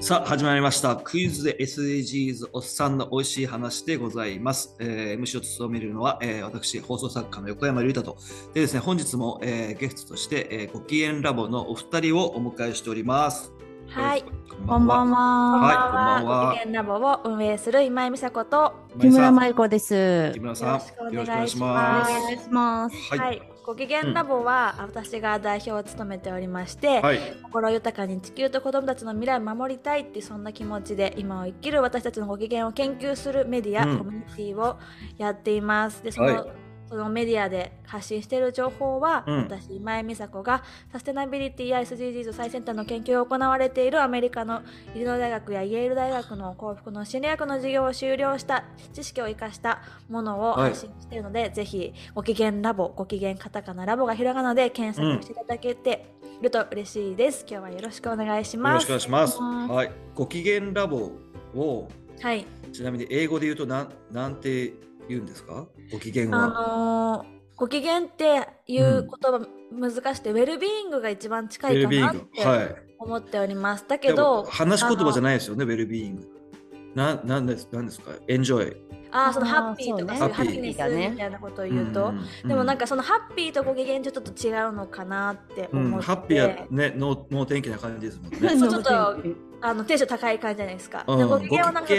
さあ始まりました。クイズで SDGs おっさんの美味しい話でございます、えー、MC を務めるのは、えー私放送作家の横山隆太と。でですね本日も、えーゲストとして、えーご機嫌ラボのお二人をお迎えしております。はい、ここんばんは。はいこんばんは。ご機嫌ラボを運営する今井美佐子と。木村舞子です。木村さんよろしくお願いします。よろくお願いしおます。願いします。はい。はい、ご機嫌ラボは、私が代表を務めておりまして、はい。心豊かに地球と子どもたちの未来を守りたいってそんな気持ちで今を生きる私たちのご機嫌を研究するメディア、うん。コミュニティをやっています。でその,、はいそのメディアで発信している情報は、うん。私今井美佐子がサステナビリティや SDGs 最先端の研究が行われているアメリカのイリノイ大学やイェール大学の幸福の心理学の授業を修了した知識を生かしたものをはい。発信しているので、ぜひご機嫌ラボご機嫌カタカナラボがひらがなで検索していただけていると嬉しいです、今日はよろしくお願いします。くお願いしますお願いします。はい。ご機嫌ラボをはい。ちなみに英語で言うとなんなんて言うんですか？ご機嫌あは、のーご機嫌っていう言葉難しくて、ウェルビーイングが一番近いかなって思っております、だけでもど話し言葉じゃいないですよね、ウェルビーイング。ななんですなんですか？エンジョイ。あーそのハッピーとかそうういうハハッピネスみたいなことを言うと、でもなんかそのハッピーとご機嫌ちょっと違うのかなってうん、思って、ハッピーはね、脳脳天気な感じですもんね。そうちょっとあのテンション高い感じじゃないですか。うんでご機嫌はなんか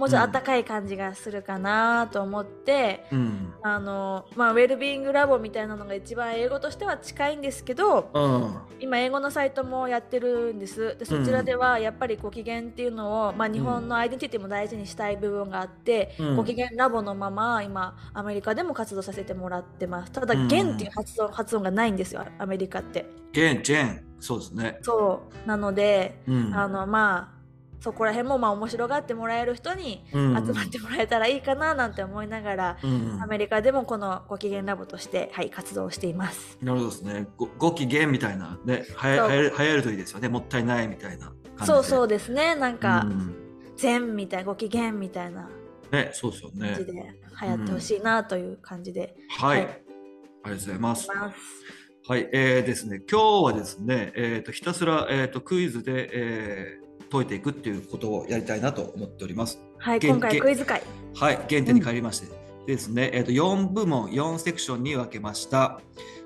もうちょっと温かい感じがするかなと思って、うん。あのまあウェルビーイングラボみたいなのが一番英語としては近いんですけど、うん。今英語のサイトもやってるんです。でそちらではやっぱりご機嫌っていうのを、まあ日本のアイデンティティも大事にしたい部分があって、うんご機嫌ラボのまま今アメリカでも活動させてもらってます。ただ、うん弦っていう発音発音がないんですよアメリカって。ゲン、ジェン。そうですね。そうなので。うん。あのまあそこら辺もまあ面白がってもらえる人にうん集まってもらえたらいいかななんて思いながら、うんアメリカでもこのご機嫌ラボとして、はい、活動をしています。なるほどですね。ごご機嫌みたいなね、はやそう流行るといいですよね。もったいないみたいな感じで。そうそうですねなんか、うん善みたいなご機嫌みたいなね、そうですよね感じ。で流行ってほしいなという感じで、はい。はいありがとうございます。はい、えーですね、今日はですね、えー、とひたすら、えー、とクイズで、えー解いていくっていうことをやりたいなと思っております。はい今回クイズ会。はい、原点に帰りまして、ですね、えー、と4部門、4セクションに分けました。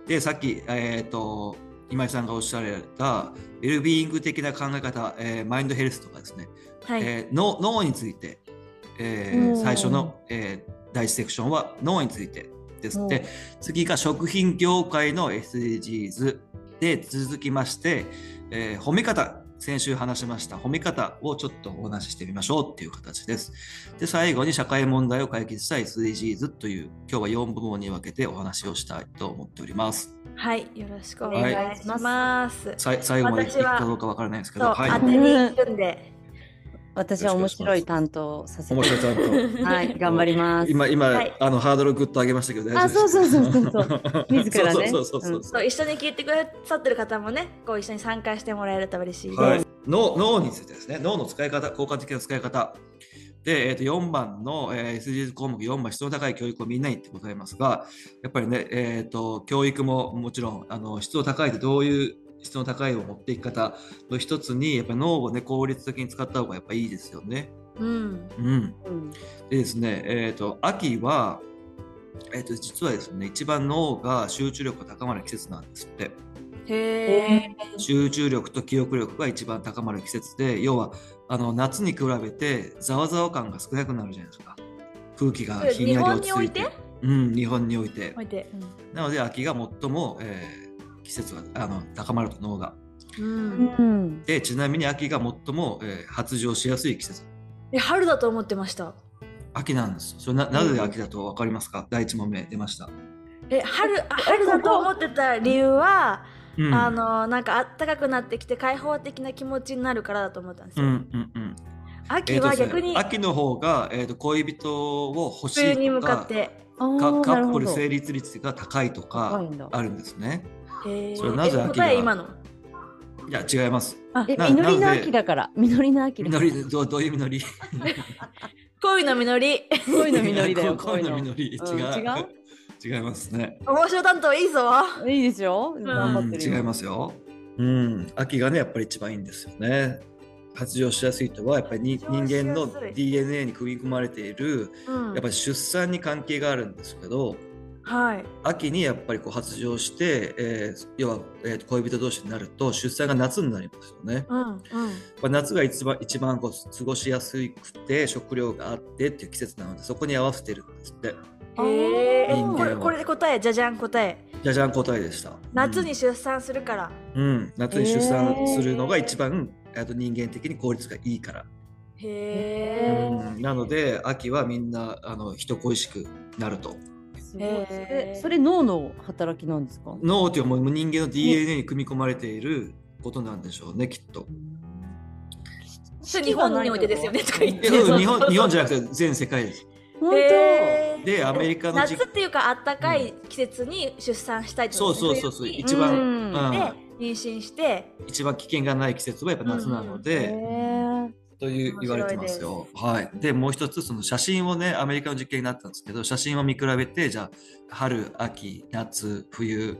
で、さっき、えー、と今井さんがおっしゃられた、ウェルビーイング的な考え方、えーマインドヘルスとかですね、はい、えー脳脳について、えー最初の、えー第一セクションは脳についてですおーで次が食品業界の SDGs で続きまして、えー褒め方先週話しました褒め方をちょっとお話ししてみましょうっていう形です。で最後に社会問題を解決した SDGs という今日は4部門に分けてお話をしたいと思っております。はい、よろしくお願いします。さい最後までいくかどうかわからないですけど、はい当。てに行くんで、私は面白い担当させて。面白いちゃんと。はい、頑張ります。今、今、はいあの、ハードルぐっと上げましたけど、大あそうそうそうそうそう 自らねそうそうそうそうそう一緒に聞いてくださってる方もね、こう一緒に参加してもらえると嬉しいです。はい、脳脳についてですね、脳の使い方、効果的な使い方。で、えー、と4番の、えー SDGs 項目4番、質の高い教育をみんなにってございますが、やっぱりね、えー、と教育ももちろんあの質の高いってどういう質の高いを持っていき方の一つに、やっぱり脳を、ね、効率的に使った方がやっぱいいですよね。うん、うん、うん。でですね、えー、と秋は、えー、と実はですね、一番脳が集中力が高まる季節なんですって。へえ、集中力と記憶力が一番高まる季節で要はあの夏に比べてざわざわ感が少なくなるじゃないですか。空気がひんやり落ち着いて。日本においうん、日本において。置いて、なので秋が最も、えー季節があの高まると脳がうん、うん。うんでちなみに秋が最も、えー発情しやすい季節え、春だと思ってました。秋なんですよそれななぜ秋だと分かりますか、第一問目出ました、え、春、あ春だと思ってた理由は、うん、あの、なんか暖かくなってきて開放的な気持ちになるからだと思ったんですうんよ。うんうん秋は逆にえーね秋の方が、えー、と恋人を欲しいとか冬に向かって。カカップル成立率が高いとかあるんですね。それなぜえ秋が答え今の？いや違います。え、な実りの秋だから。実りの秋だから。実りどうどういう実 り？恋の実り。恋の実りだよ。恋の実り違う、うん違違いますね。面白担当いいぞ。いいですよ。ん頑張っ違いますよ。うん秋がねやっぱり一番いいんですよね。発情しやすいとはやっぱりに人間の DNA に組み込まれているうんやっぱり出産に関係があるんですけどはい。秋にやっぱりこう発情して、えー要は、えーと恋人同士になると出産が夏になりますよね。うんうん。まあ夏が一番一番こう過ごしやすくて食料があってっていう季節なのでそこに合わせてるんですって。へえ人間は。これこれで答えじゃじゃん答え。じゃじゃん答えでした。夏に出産するから、うん、夏に出産するのが一番、あと人間的に効率がいいから。へえ、うん。なので秋はみんなあの人恋しくなると。すごい。へー。それそれ脳の働きなんですか？脳というもう人間の DNA に組み込まれていることなんでしょうねきっと。日本においてですよねとか言って。日本日本じゃなくて全世界です。本へー。でアメリカの夏時っていうかあったかい季節に出産したいってことそうそうそうそう。一番、うん。うん。で妊娠して。一番危険がない季節はやっぱ夏なので、へという言われてますよ。はい。でもう一つその写真をねアメリカの実験になったんですけど写真を見比べてじゃあ春秋夏冬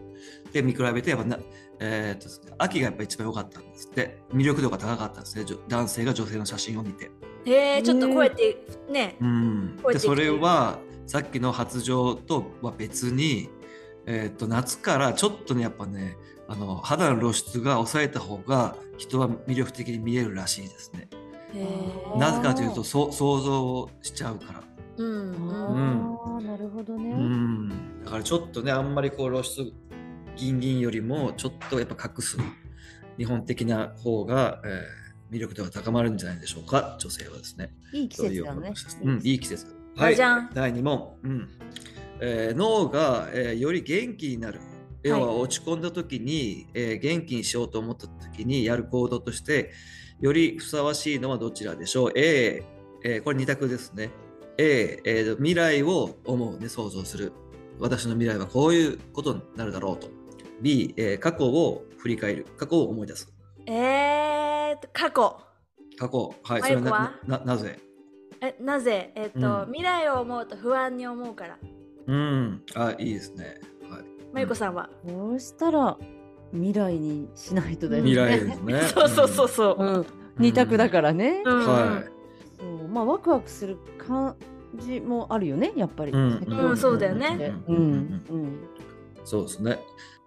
で見比べてやっぱなえーっと秋がやっぱ一番良かったんですって魅力度が高かったんですねじょ男性が女性の写真を見て。へえちょっと超えてねうん、でそれはさっきの発情とは別に、えーっと夏からちょっとねやっぱねあの肌の露出が抑えた方が人は魅力的に見えるらしいですね。なぜかというとそう想像をしちゃうから。ーうんうんああ、なるほどうね。ん、だからちょっとねあんまりこう露出ギンギンよりもちょっとやっぱ隠す日本的な方が、えー魅力度が高まるんじゃないでしょうか女性はですね。いい季節だね。うん、いい季節。じゃじゃん第2問、うんえー脳が、えーより元気になる。要は落ち込んだ時に、えー元気にしようと思った時にやる行動としてよりふさわしいのはどちらでしょう ?A、えーこれ2択ですね。A、えー未来を思うね、想像する。私の未来はこういうことになるだろうと。B、えー過去を振り返る。過去を思い出す。えーと過去過去。はい、マそれはなななぜ？えなぜ？えっ、と、うん未来を思うと不安に思うからうん。あ、いいですね。はい、まゆこさんは、こうしたら？未来にしないとだよね。未来ですね。そうそうそうそう、うん。二択だからね。うんはそうまあワクワクする感じもあるよね、やっぱり。うんうんそうだよねううんんうん。そうですね。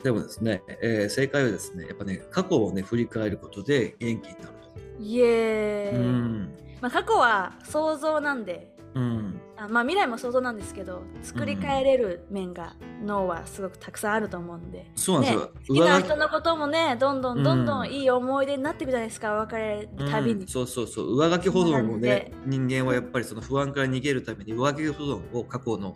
でもですね、えー正解はですね、やっぱね、過去をね、振り返ることで元気になると。イエーイ、うん。まあ、過去は想像なんでうん。あまあ未来も想像なんですけど作り変えれる面が脳はすごくたくさんあると思うんで、ねそうなんですよ。、好きな人のこともねどんどんどんどうん。んいい思い出になっていくじゃないですか別れるたびに、うんそうそうそう。上書き保存もね人間はやっぱりその不安から逃げるために上書き保存を過去の、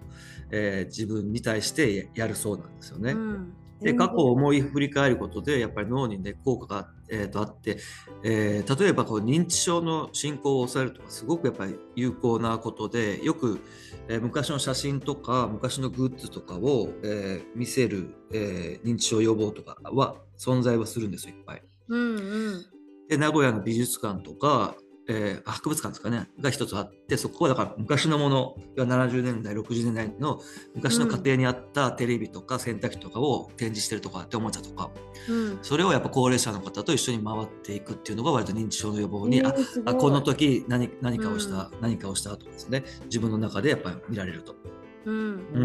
えー自分に対してやるそうなんですよね。うん。で過去を思い振り返ることでやっぱり脳にね効果が、えーとあって、えー例えばこう認知症の進行を抑えるとかすごくやっぱり有効なことでよく、えー昔の写真とか昔のグッズとかを、えー見せる、えー認知症予防とかは存在はするんですよいっぱい。うんうんで名古屋の美術館とか、えー博物館ですかねが一つあってそこはだから昔のもの要は70年代60年代の昔の家庭にあったテレビとか洗濯機とかを展示してるとかっておもちゃとか。うん。それをやっぱ高齢者の方と一緒に回っていくっていうのが割と認知症の予防に、えーあこの時何何かをした、何かをしたとかですね。自分の中でやっぱり見られると。うん。う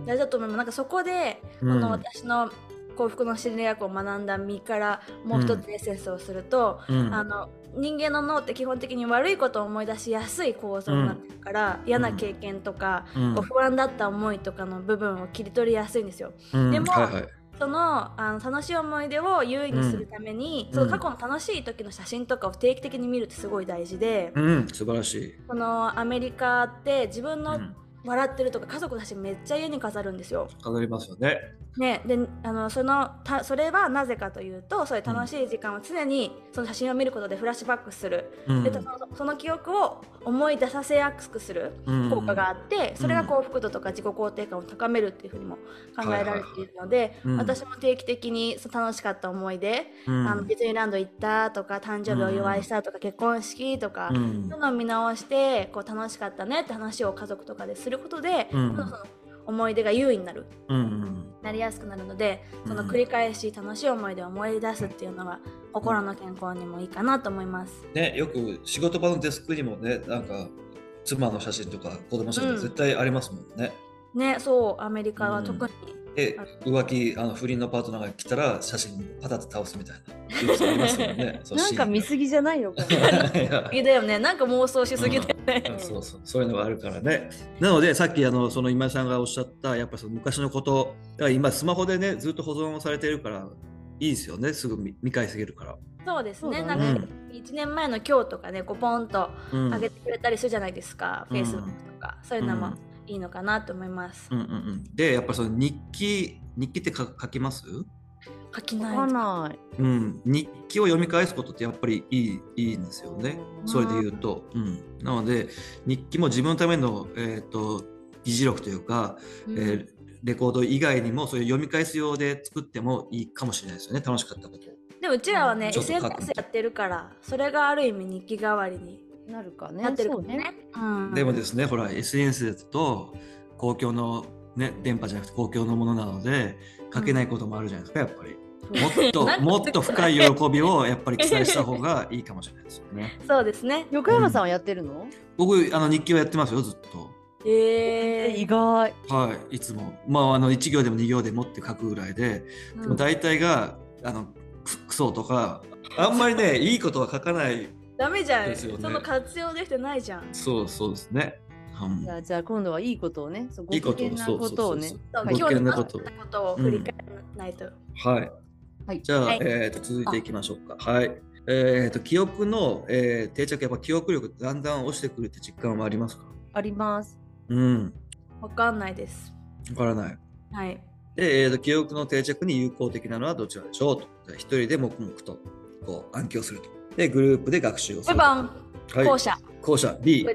ん。大事だと思いますなんかそこで、うん。この私の幸福の心理学を学んだ身からもう一つエッセンスをすると、うん。あの人間の脳って基本的に悪いことを思い出しやすい構造になってるから、嫌な経験とか、うん。不安だった思いとかの部分を切り取りやすいんですよ。うん。でもはいはい。そのあの楽しい思い出を優位にするために、うんその過去の楽しい時の写真とかを定期的に見るってすごい大事で、うん、素晴らしい。このアメリカって自分のうん笑ってるとか家族の写真めっちゃ家に飾るんですよ。飾りますよね。ね、であのそのたそれはなぜかというとそういう楽しい時間を常にその写真を見ることでフラッシュバックする、うん。でそのその記憶を思い出させやすくするうん。効果があって、それが幸福度とか自己肯定感を高めるっていうふうにも考えられているので、私も定期的にそう楽しかった思い出、うん。あのディズニーランド行ったとか誕生日お祝いしたとか、結婚式とか、うん。そういうのを見直してこう楽しかったねって話を家族とかですることで、うんその思い出が優位になる。うんうんなりやすくなるのでそのうん繰り返し楽しい思い出を思い出すっていうのが心の健康にもいいかなと思います。ね、よく仕事場のデスクにもね、なんか妻の写真とか子供の写真絶対ありますもんね。ねそうアメリカは特に、で、浮気、あの不倫のパートナーが来たら写真パタッと倒すみたいな。ね。なんか見シ過ぎじゃないのかーンがいや。いいだよねなんか妄想しすぎだよね。うん。そうそうそういうのがあるからね。なのでさっきあのその今井さんがおっしゃったやっぱその昔のことだから今スマホでねずっと保存されてるからいいですよね。すぐ見見返せるから。そうですね。そうだなんねか1年前の今日とかねこうポンとうん。上げてくれたりするじゃないですか、うん。Facebook とか。そういうのもいいのかなと思います。うんうんうん、でやっぱその日記日記って書書きます？わ書きないかんない。うん、日記を読み返すことってやっぱりいいいいんですよね。それで言うと。うん、なので日記も自分のための、えー、と議事録というか、うんえーレコード以外にもそういう読み返す用で作ってもいいかもしれないですよね楽しかったことを。でもうちらはねちょっと書く SNS やってるからそれがある意味日記代わりになるかね。なってるかそうもね。うんでもですねほら SNS だと公共の、ね、電波じゃなくて公共のものなので書けないこともあるじゃないですかやっぱり。もっと もっと深い喜びをやっぱり記載した方がいいかもしれないですよね。そうですね。横山さんはやってるの？僕あの日記はやってますよずっと。えー意外。はい、いつも。まあ、あの、1行でも2行でもって書くぐらいで、うんでも大体が、あの、くクソとか、あんまりね、いいことは書かない。ダメじゃん、ねその活用できてないじゃん。そうそうですね。うんじゃあじゃあ今度はいいことをね、そうご機嫌なことをねご機嫌なこと今日のことを振り返らないと。はい。はいじゃあ、はいえーと、続いていきましょうか。はい。えーと、記憶の、えー定着、やっぱ記憶力だんだん落ちてくるって実感はありますか？あります。うん。わかんないです。わからない。はい。で、えーと、記憶の定着に有効的なのはどちらでしょうと。じゃあ一人で黙々と、こう、暗記をすると。で、グループで学習をすると。ルバン、はい。後者。後者。B。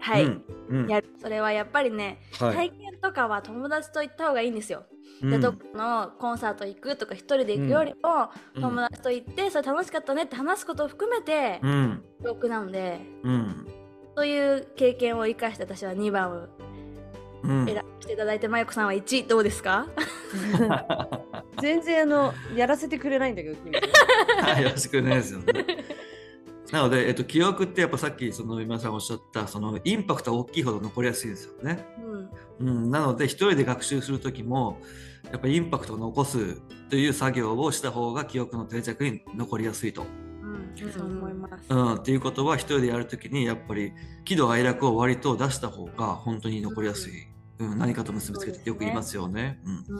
はい。うん。うん。やる。それはやっぱりね、はい。体験とかは友達と行った方がいいんですよ。うん。でどこのコンサート行くとか一人で行くよりも、うん。友達と行ってそれ楽しかったねって話すことを含めてうん。記憶なので、うん。そういう経験を生かして私は2番をうん選ばせていただいて、まゆこさんは1どうですか？全然あのやらせてくれないんだけど君。はいよろしくお願いしますよね。なので、えっと、記憶ってやっぱさっきその今さんおっしゃったそのインパクトが大きいほど残りやすいんですよね。うんうん、なので一人で学習する時もやっぱインパクトを残すという作業をした方が記憶の定着に残りやすいと。うん、そう思います。うん、っていうことは一人でやる時にやっぱり喜怒哀楽を割と出した方が本当に残りやすい。うん、何かと結びつけてよく言いますよね。うんうん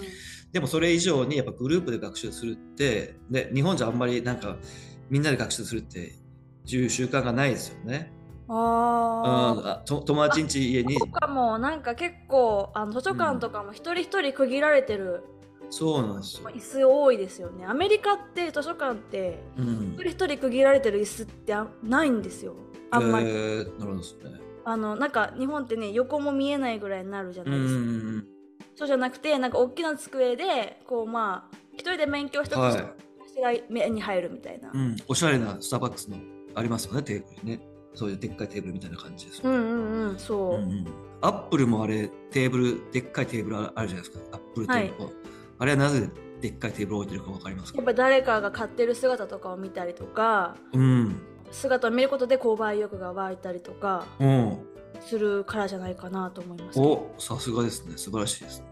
でもそれ以上にやっぱグループで学習するって、で日本じゃあんまりなんかみんなで学習するっていう習慣がないですよね。うん、ああ。あと友達ん家家にとかもなんか結構あの図書館とかも一人一人区切られてるそうなんですよ。椅子多いですよね。アメリカって図書館ってうん一人一人区切られてる椅子ってあないんですよ。あんまり。えーなるほどですね。あのなんか日本ってね横も見えないぐらいになるじゃうないですか。んそうじゃなくてなんか大きな机でこうまあ一人で勉強一つはいして目に入るみたいな。うん、おしゃれなスターバックスのありますよねテーブルにね。そういうでっかいテーブルみたいな感じです。うんうんうんそう。うんうんアップルもあれテーブルでっかいテーブルああるじゃないですか。アップルテーブル、あれはなぜでっかいテーブルを置いてるかわかりますか？やっぱ誰かが買ってる姿とかを見たりとかうん。姿を見ることで購買意欲が湧いたりとかうん。するからじゃないかなと思います。おさすがですね。素晴らしいですね。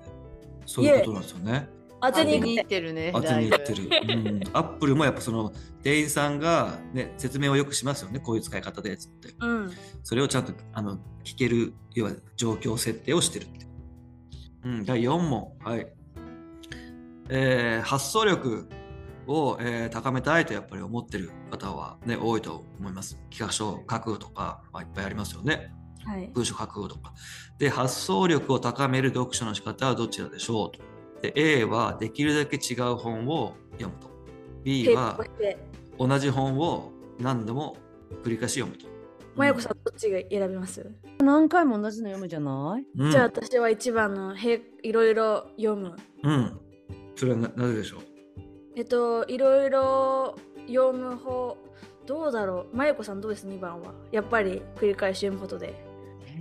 そういうことなんですよね。当てに行行くってるね。当てにいってる。うん、アップルもやっぱその店員さんが、ね、説明をよくしますよね。こういう使い方でつって。うん。それをちゃんとあの聞ける、要は状況設定をしてるって。うん、第4問。はい。えー発想力を、えー高めたいとやっぱり思ってる方は、ね、多いと思います。企画書を書くとか、まあ、いっぱいありますよね。はい。文章書くとか。で、発想力を高める読書の仕方はどちらでしょうと。で、A はできるだけ違う本を読むと。B は同じ本を何度も繰り返し読むと。まゆこさんどっちが選びます、何回も同じの読むじゃない？うん、じゃあ私は一番のへいろいろ読む。うん。それはななぜでしょう？えっといろいろ読む方どうだろう？まゆこさんどうです？2番は。やっぱり繰り返し読むことで。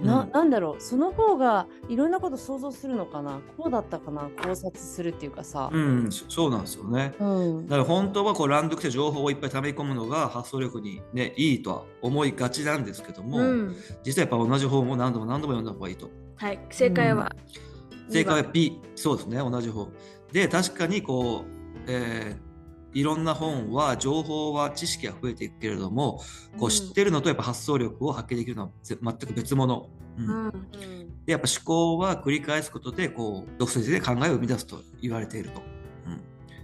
なうん。なんだろう？その方がいろんなこと想像するのかな？こうだったかな？考察するっていうかさ。うん、そそうなんですよね。うん。だから本当はこう乱読して情報をいっぱい溜め込むのが発想力に、ね、いいとは思いがちなんですけども、うん。実はやっぱ同じ本を何度も何度も読んだ方がいいと。はい正解は、正解は B、そうですね、同じ本。で、確かにこう、えーいろんな本は情報は知識が増えていくけれども、こう知ってるのとやっぱ発想力を発揮できるのはぜ全く別物。うん。うんでやっぱ思考は繰り返すことでこう独創的で考えを生み出すと言われていると、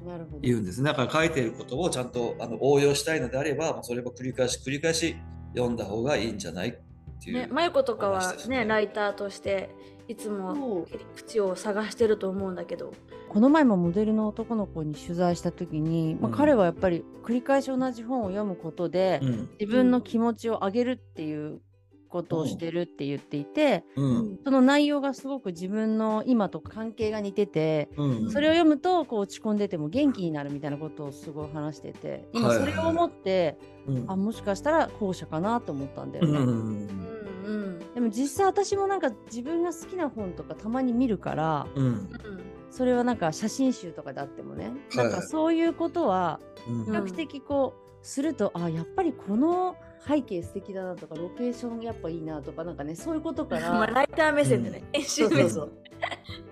うん、なるほど。言うんですね。だから書いていることをちゃんとあの応用したいのであれば、まあ、それを繰り返し繰り返し読んだ方がいいんじゃないっていう、ね、マユコとかはねライターとしていつも切り口を探してると思うんだけどこの前もモデルの男の子に取材した時に、まあ、うん。彼はやっぱり繰り返し同じ本を読むことで、うん。自分の気持ちを上げるっていうことをしてるって言っていて、うん。その内容がすごく自分の今と関係が似てて、うん。それを読むとこう落ち込んでても元気になるみたいなことをすごい話してて今はいそれを思って、うん。あもしかしたら後者かなと思ったんだよね。うんうんうん。でも実際私もなんか自分が好きな本とかたまに見るからうんそれはなんか写真集とかであってもね、はい。なんかそういうことはうん。比較的こうすると、あやっぱりこの背景素敵だなとかロケーションやっぱいいなとかなんかねそういうことか まあ、ら。ライター目線でね、編集目線そうそう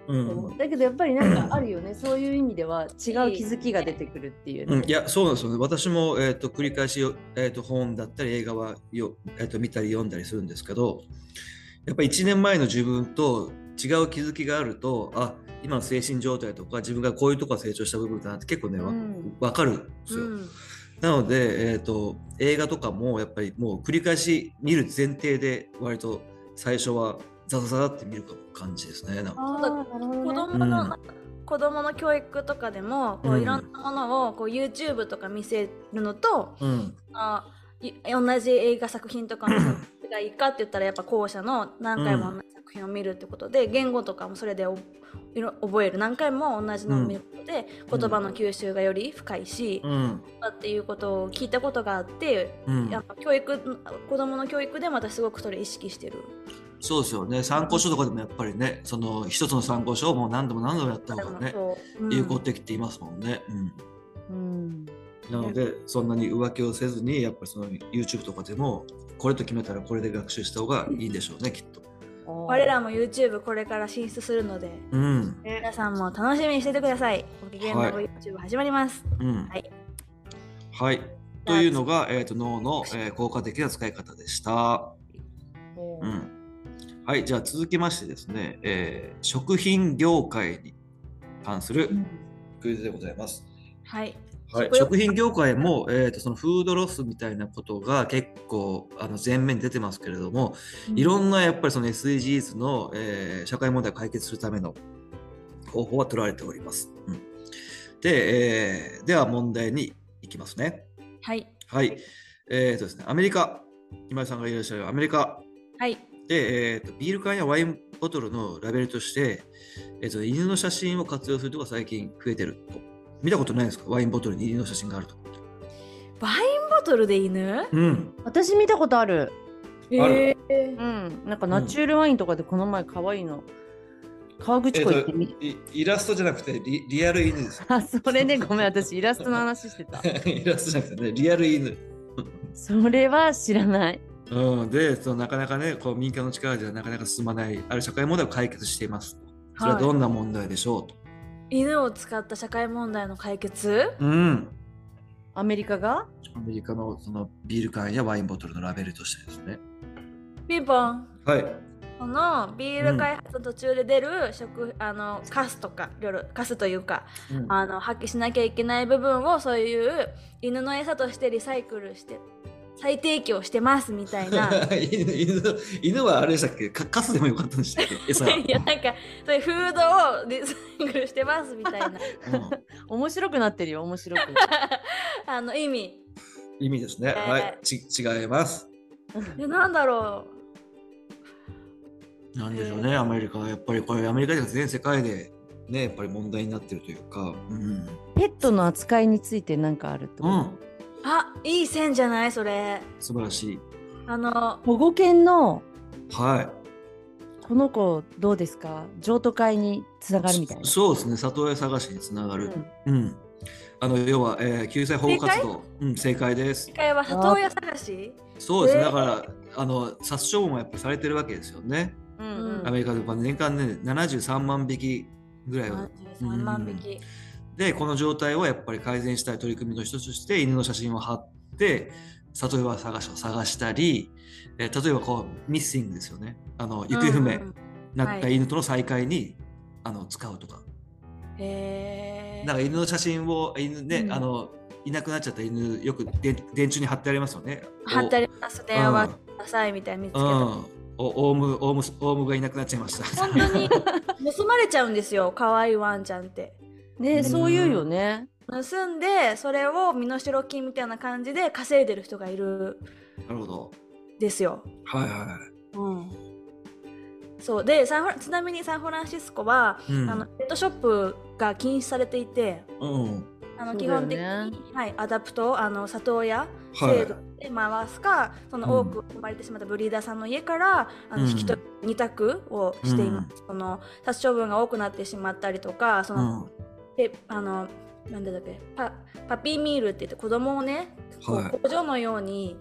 そう。うん。だけどやっぱりなんかあるよね。そういう意味では違う気づきが出てくるっていうね。うん、いやそうなんですよね。私も、えー、と繰り返しよ、えー、と本だったり映画はよ、えー、と見たり読んだりするんですけどやっぱり1年前の自分と違う気づきがあるとあ今の精神状態とか自分がこういうとこが成長した部分だなって結構ねわ、うん。分かるんですよ。うん。なので、えー、と映画とかもやっぱりもう繰り返し見る前提で割と最初はザザザザって見る感じですね。なんか。子供の、うん。子供の教育とかでもこううん。いろんなものをこう YouTube とか見せるのと、うん。あい同じ映画作品とかのがいいかって言ったらやっぱ後者の何回も同じ作品を見るってことで、言語とかもそれでおいろ覚える。何回も同じのを見ることで、うん言葉の吸収がより深いし、うん。っていうことを聞いたことがあって、うん。やっぱ教育子供の教育でまたすごくそれ意識してる。そうですよね。参考書とかでもやっぱりねその一つの参考書をもう何度も何度もやった方がねそう。うん。有効的って言いますもんね。うん。うん。なのでそんなに浮気をせずにやっぱりその YouTube とかでもこれと決めたらこれで学習した方がいいんでしょうねきっと。我らも YouTube これから進出するのでうん皆さんも楽しみにしててください。ご機嫌なはい YouTube 始まります。うんはい。はい。というのが、えー、と脳の、えー効果的な使い方でした。ううんん、はい、じゃあ続きましてですね、えー食品業界に関するクイズでございます。はい。はい、食食品業界も、えー、とそのフードロスみたいなことが結構あの前面に出てますけれども、いろんなやっぱりその SDGs の、えー社会問題を解決するための方法は取られております。うん、で、えーでは問題に行きますね。はい。はい。えーとですね、アメリカ、今井さんがいらっしゃるアメリカはい。で、えーとビール缶やワインボトルのラベルとして、えーと犬の写真を活用するとが最近増えてると。見たことないですか？ワインボトルに犬の写真があると。ワインボトルで犬？うん。私見たことある。ある？えうん。なんかナチュールワインとかでこの前可愛いの。川口湖行ってみ、イイラストじゃなくてリリアル犬です。あ、それね、ごめん、私イラストの話してた。イラストじゃなくてね、リアル犬。それは知らない。うん、でそのなかなかねこう民間の力ではなかなか進まないある社会問題を解決しています。それはどんな問題でしょうと。犬を使った社会問題の解決？うん。アメリカが？アメリカのそのビール缶やワインボトルのラベルとしてですね。ピンポン。はい。このビール開発の途中で出る食、あのカスとかいろいろカスというかうんあの発揮しなきゃいけない部分をそういう犬の餌としてリサイクルして再提供してますみたいな 犬犬犬はあれでしたっけ？かカスでもよかったんでしたっけ？餌。いやなんかそういうフードをリサイクルしてますみたいなうん面白くなってるよ、面白く。あの意味意味ですね。えーはい。ち違います。えなんだろなんでしょうね、アメリカはやっぱりこれアメリカでは全世界でねやっぱり問題になってるというか。うん。ペットの扱いについて何かあるってこと、うん。うあいい線じゃない？それ。素晴らしい。あの保護犬のはい。この子どうですか？譲渡会につながるみたいな。そそうですね。里親探しにつながる、うん。うん。あの要は、えー救済保護活動うん、正解です。次回は里親探し？そうですね、えー。だからあの殺処分もやっぱりされてるわけですよね。うんアメリカでは年間ね73万匹ぐらいは。33万匹。でこの状態をやっぱり改善したい取り組みの一つとして犬の写真を貼って里親探しを探したり、えー例えばこうミッシングですよねあの行方不明なった犬との再会に、あの使うとかへえ。だから犬の写真を犬ね、うんあのいなくなっちゃった犬よくで電柱に貼ってありますよね。貼ってありますね。うんさいみたいに見つけた。うん、おオウムオウムオウムがいなくなっちゃいました。本当に盗まれちゃうんですよ。可愛いワンちゃんって。ね、うん。そう言うよね。盗んでそれを身代金みたいな感じで稼いでる人がいる。なるほど。んですよ。はいはい。うん、そう。でサンフラちなみにサンフランシスコは、うん。あのペットショップが禁止されていてうん。あの基本的に、ねはい、 adopt あの里親はい。制度で回すか、その多く生まれてしまったブリーダーさんの家からあのうん。引き取り二択をしています、その殺処分が多くなってしまったりとかその、うん。であのなんだっけパパピーミールって言って子供をね、はい工場のように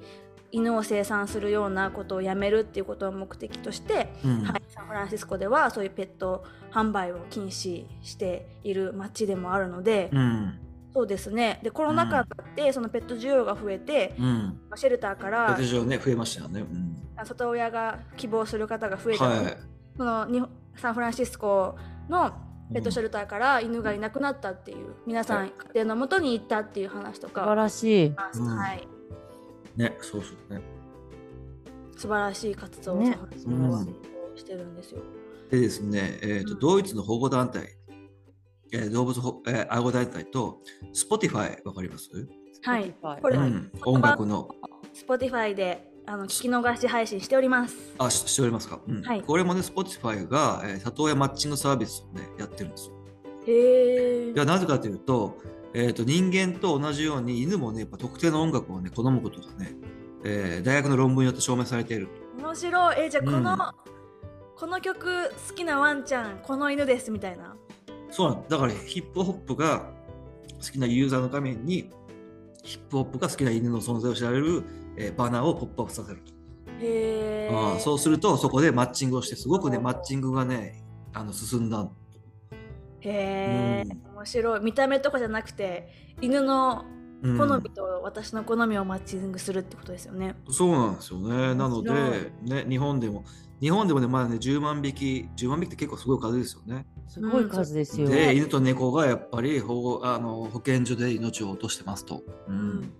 犬を生産するようなことをやめるっていうことを目的として、うん。はい、サンフランシスコではそういうペット販売を禁止している街でもあるので、うん。そうですねでコロナ禍でそのペット需要が増えて、うん。シェルターからね増えましたよね。うん。里親が希望する方が増えたので、はい。その日本サンフランシスコのペットシェルターから犬がいなくなったっていう皆さん家庭のもとに行ったっていう話と素晴からしい。はい、ね、そうそうね。素晴らしい活動をしてるんですよ。でですね、えーとうん。ドイツの保護団体、えー動物保、えー愛護団体と Spotify わかります、はい、これ、うん、音楽の。Spotify であの聞き逃し配信しております。あししておりますか、うんはいこれもね Spotify が、えー里親マッチングサービスをねやってるんですよ。へえい。やなぜかというと,、えー、と人間と同じように犬もねやっぱ特定の音楽をね好むことがね、えー大学の論文によって証明されている。面白い。えじゃあこの、うんこの曲好きなワンちゃんこの犬ですみたいな。そうなんだからヒップホップが好きなユーザーのためにヒップホップが好きな犬の存在を知られる、えーバナーをポップアップさせると。へえ。ああそうするとそこでマッチングをしてすごくねマッチングがねあの進んだ。へえ、うん面白い。見た目とかじゃなくて犬のうん好みと私の好みをマッチングするってことですよね。そうなんですよね。なのでね日本でも日本でもねまだね10万匹10万匹って結構すごい数ですよね。すごい数ですよ。で犬と猫がやっぱり保護あの保健所で命を落としてますと。うん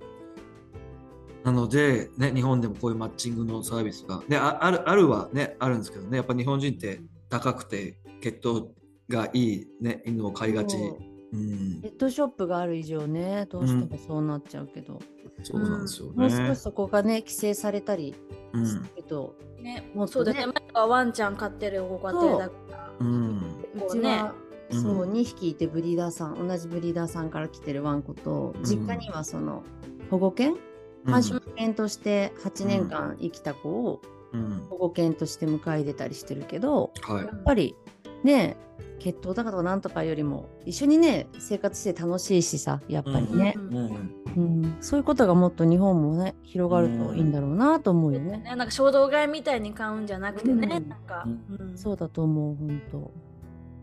なので、ね、日本でもこういうマッチングのサービスが、ね、ああるあるは、ね、あるんですけどねやっぱ日本人って高くて血統がいい、ね、犬を飼いがち。そう。うん。ペットショップがある以上ね、どうしてもそうなっちゃうけど、そうなんですよね。もう少しそこがね、規制されたりうん。するけど、ねもっとねそうだね。前はワンちゃん飼ってるご家庭だから。うん。う。ちね。そう2匹いてブリーダーさん同じブリーダーさんから来てるワンコと、うん。実家にはその保護犬繁殖犬として8年間生きた子をうん。保護犬として迎え入れたりしてるけどはい。やっぱりね血統だからなんとかよりも一緒にね生活して楽しいしさやっぱりね、うん。うん。うん。そういうことがもっと日本もね広がるといいんだろうなと思うよね。ね、なんか衝動買いみたいに買うんじゃなくてね、うん。なんか、ううん。そうだと思う本当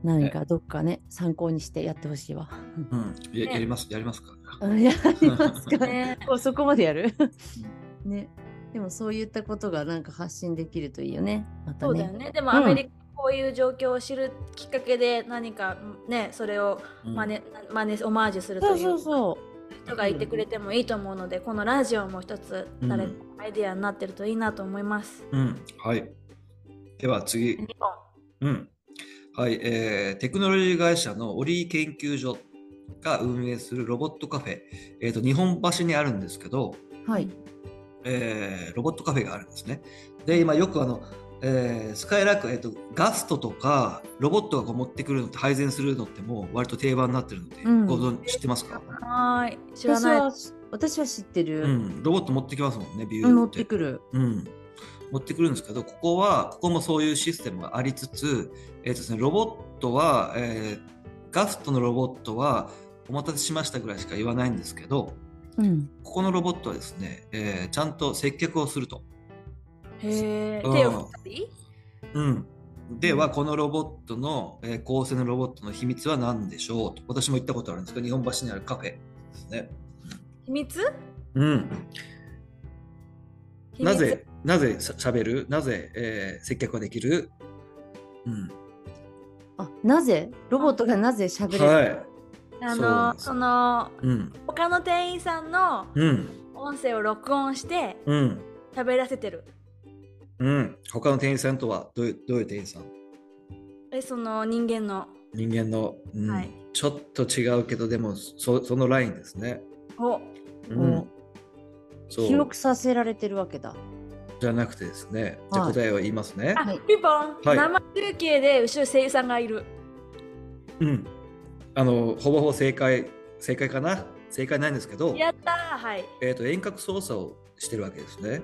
何かどっかね参考にしてやってほしいわ。うんややりますやりますか？あやりますか？ねもうそこまでやる？ね。でもそういったことがなんか発信できるといいよね。またね。そうだよね。でもうんアメリカこういう状況を知るきっかけで何かねそれを真似、真似オマージュするそうといそううそ人がいてくれてもいいと思うので、このラジオも一つうん誰かのアイディアになってるといいなと思います。うんはい。では次。日本うん。はい、えーテクノロジー会社のオリー研究所が運営するロボットカフェ、えー、と日本橋にあるんですけど、う。はい。えーロボットカフェがあるんですね。で、今よくあの、えースカイラーク、えーと、ガストとかロボットがこう持ってくるのって配膳するのってもう割と定番になってるので、うんご存知知ってますか、はーい知らない。私は知ってうる。ん、ロボット持ってきますもんね、ビュうん乗っーってて。くる。うん、持ってくるんですけどここはここもそういうシステムがありつつ、えーとですね、ロボットは、えーガストのロボットはお待たせしましたぐらいしか言わないんですけどうん。ここのロボットはですね、えーちゃんと接客をすると。へえうん。手を振ったり？うん、ではうん。このロボットの、えー高性能ロボットの秘密は何でしょうと。私も行ったことあるんですけど日本橋にあるカフェですね。秘密？うん、秘密？なぜなぜしゃべる？なぜ、えー接客ができる、うん。あ、なぜ？ロボットがなぜ喋れる、はい。あのそのうん。他の店員さんのうん。音声を録音してうん。喋らせてる。うん。他の店員さんとはどういうどういう店員さん？えその人間の。人間の、うん。はい。ちょっと違うけどでもそそのラインですね。をうん。記録させられてるわけだ。じゃなくてですね。じゃ答えを言いますね。あはい。ピンポン、はい。生中継で後ろ声優さんがいる。うん、あのほぼほぼ正解。正解かな？正解ないんですけど、やったー。はい。えー、と遠隔操作をしてるわけですね。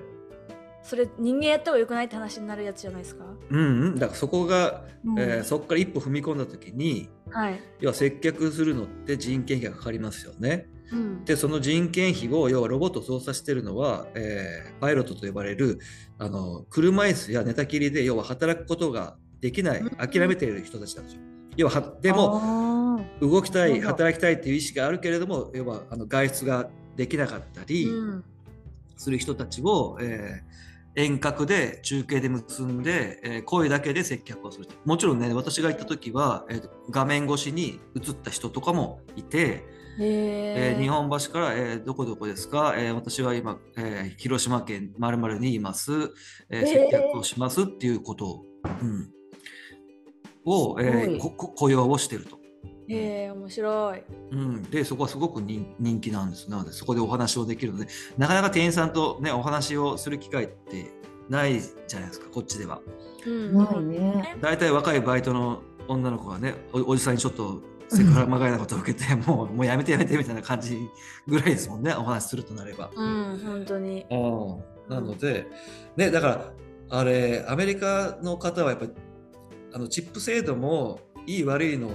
それ人間やった方がよくないって話になるやつじゃないですか、うんうん、だからそこが、うん。えーそこから一歩踏み込んだ時にはい、要は接客するのって人件費がかかりますよね。うん、でその人件費を要はロボットを操作してるのは、えーパイロットと呼ばれるあの車椅子や寝たきりで要は働くことができないうん諦めている人たちなんですよ。要ははでもも、動きたない働きたいっていう意識があるけれども要はあの外出ができなかったりうん。する人たちを、えー遠隔で中継で結んで、えー声だけで接客をするともちろんね私が行った時は、えーと画面越しに映った人とかもいて、えへー。日本橋から、えーどこどこですか、えー私は今、えー広島県まるにいます、えー接客をしますっていうこと。を,、うん、を、えー雇用をしていると。え面白い。うん、でそこはすごく人人気なんです。なのでそこでお話をできるのでなかなか店員さんと、ね、お話をする機会ってないじゃないですかこっちでは。うん。ないね。大体若いバイトの女の子がねおおじさんにちょっとセクハラまがいなことを受けて、もうもうやめてやめてみたいな感じぐらいですもんね。お話しするとなれば。うん本当に。なので、ね、だからあれアメリカの方はやっぱりあのチップ制度もいい悪いの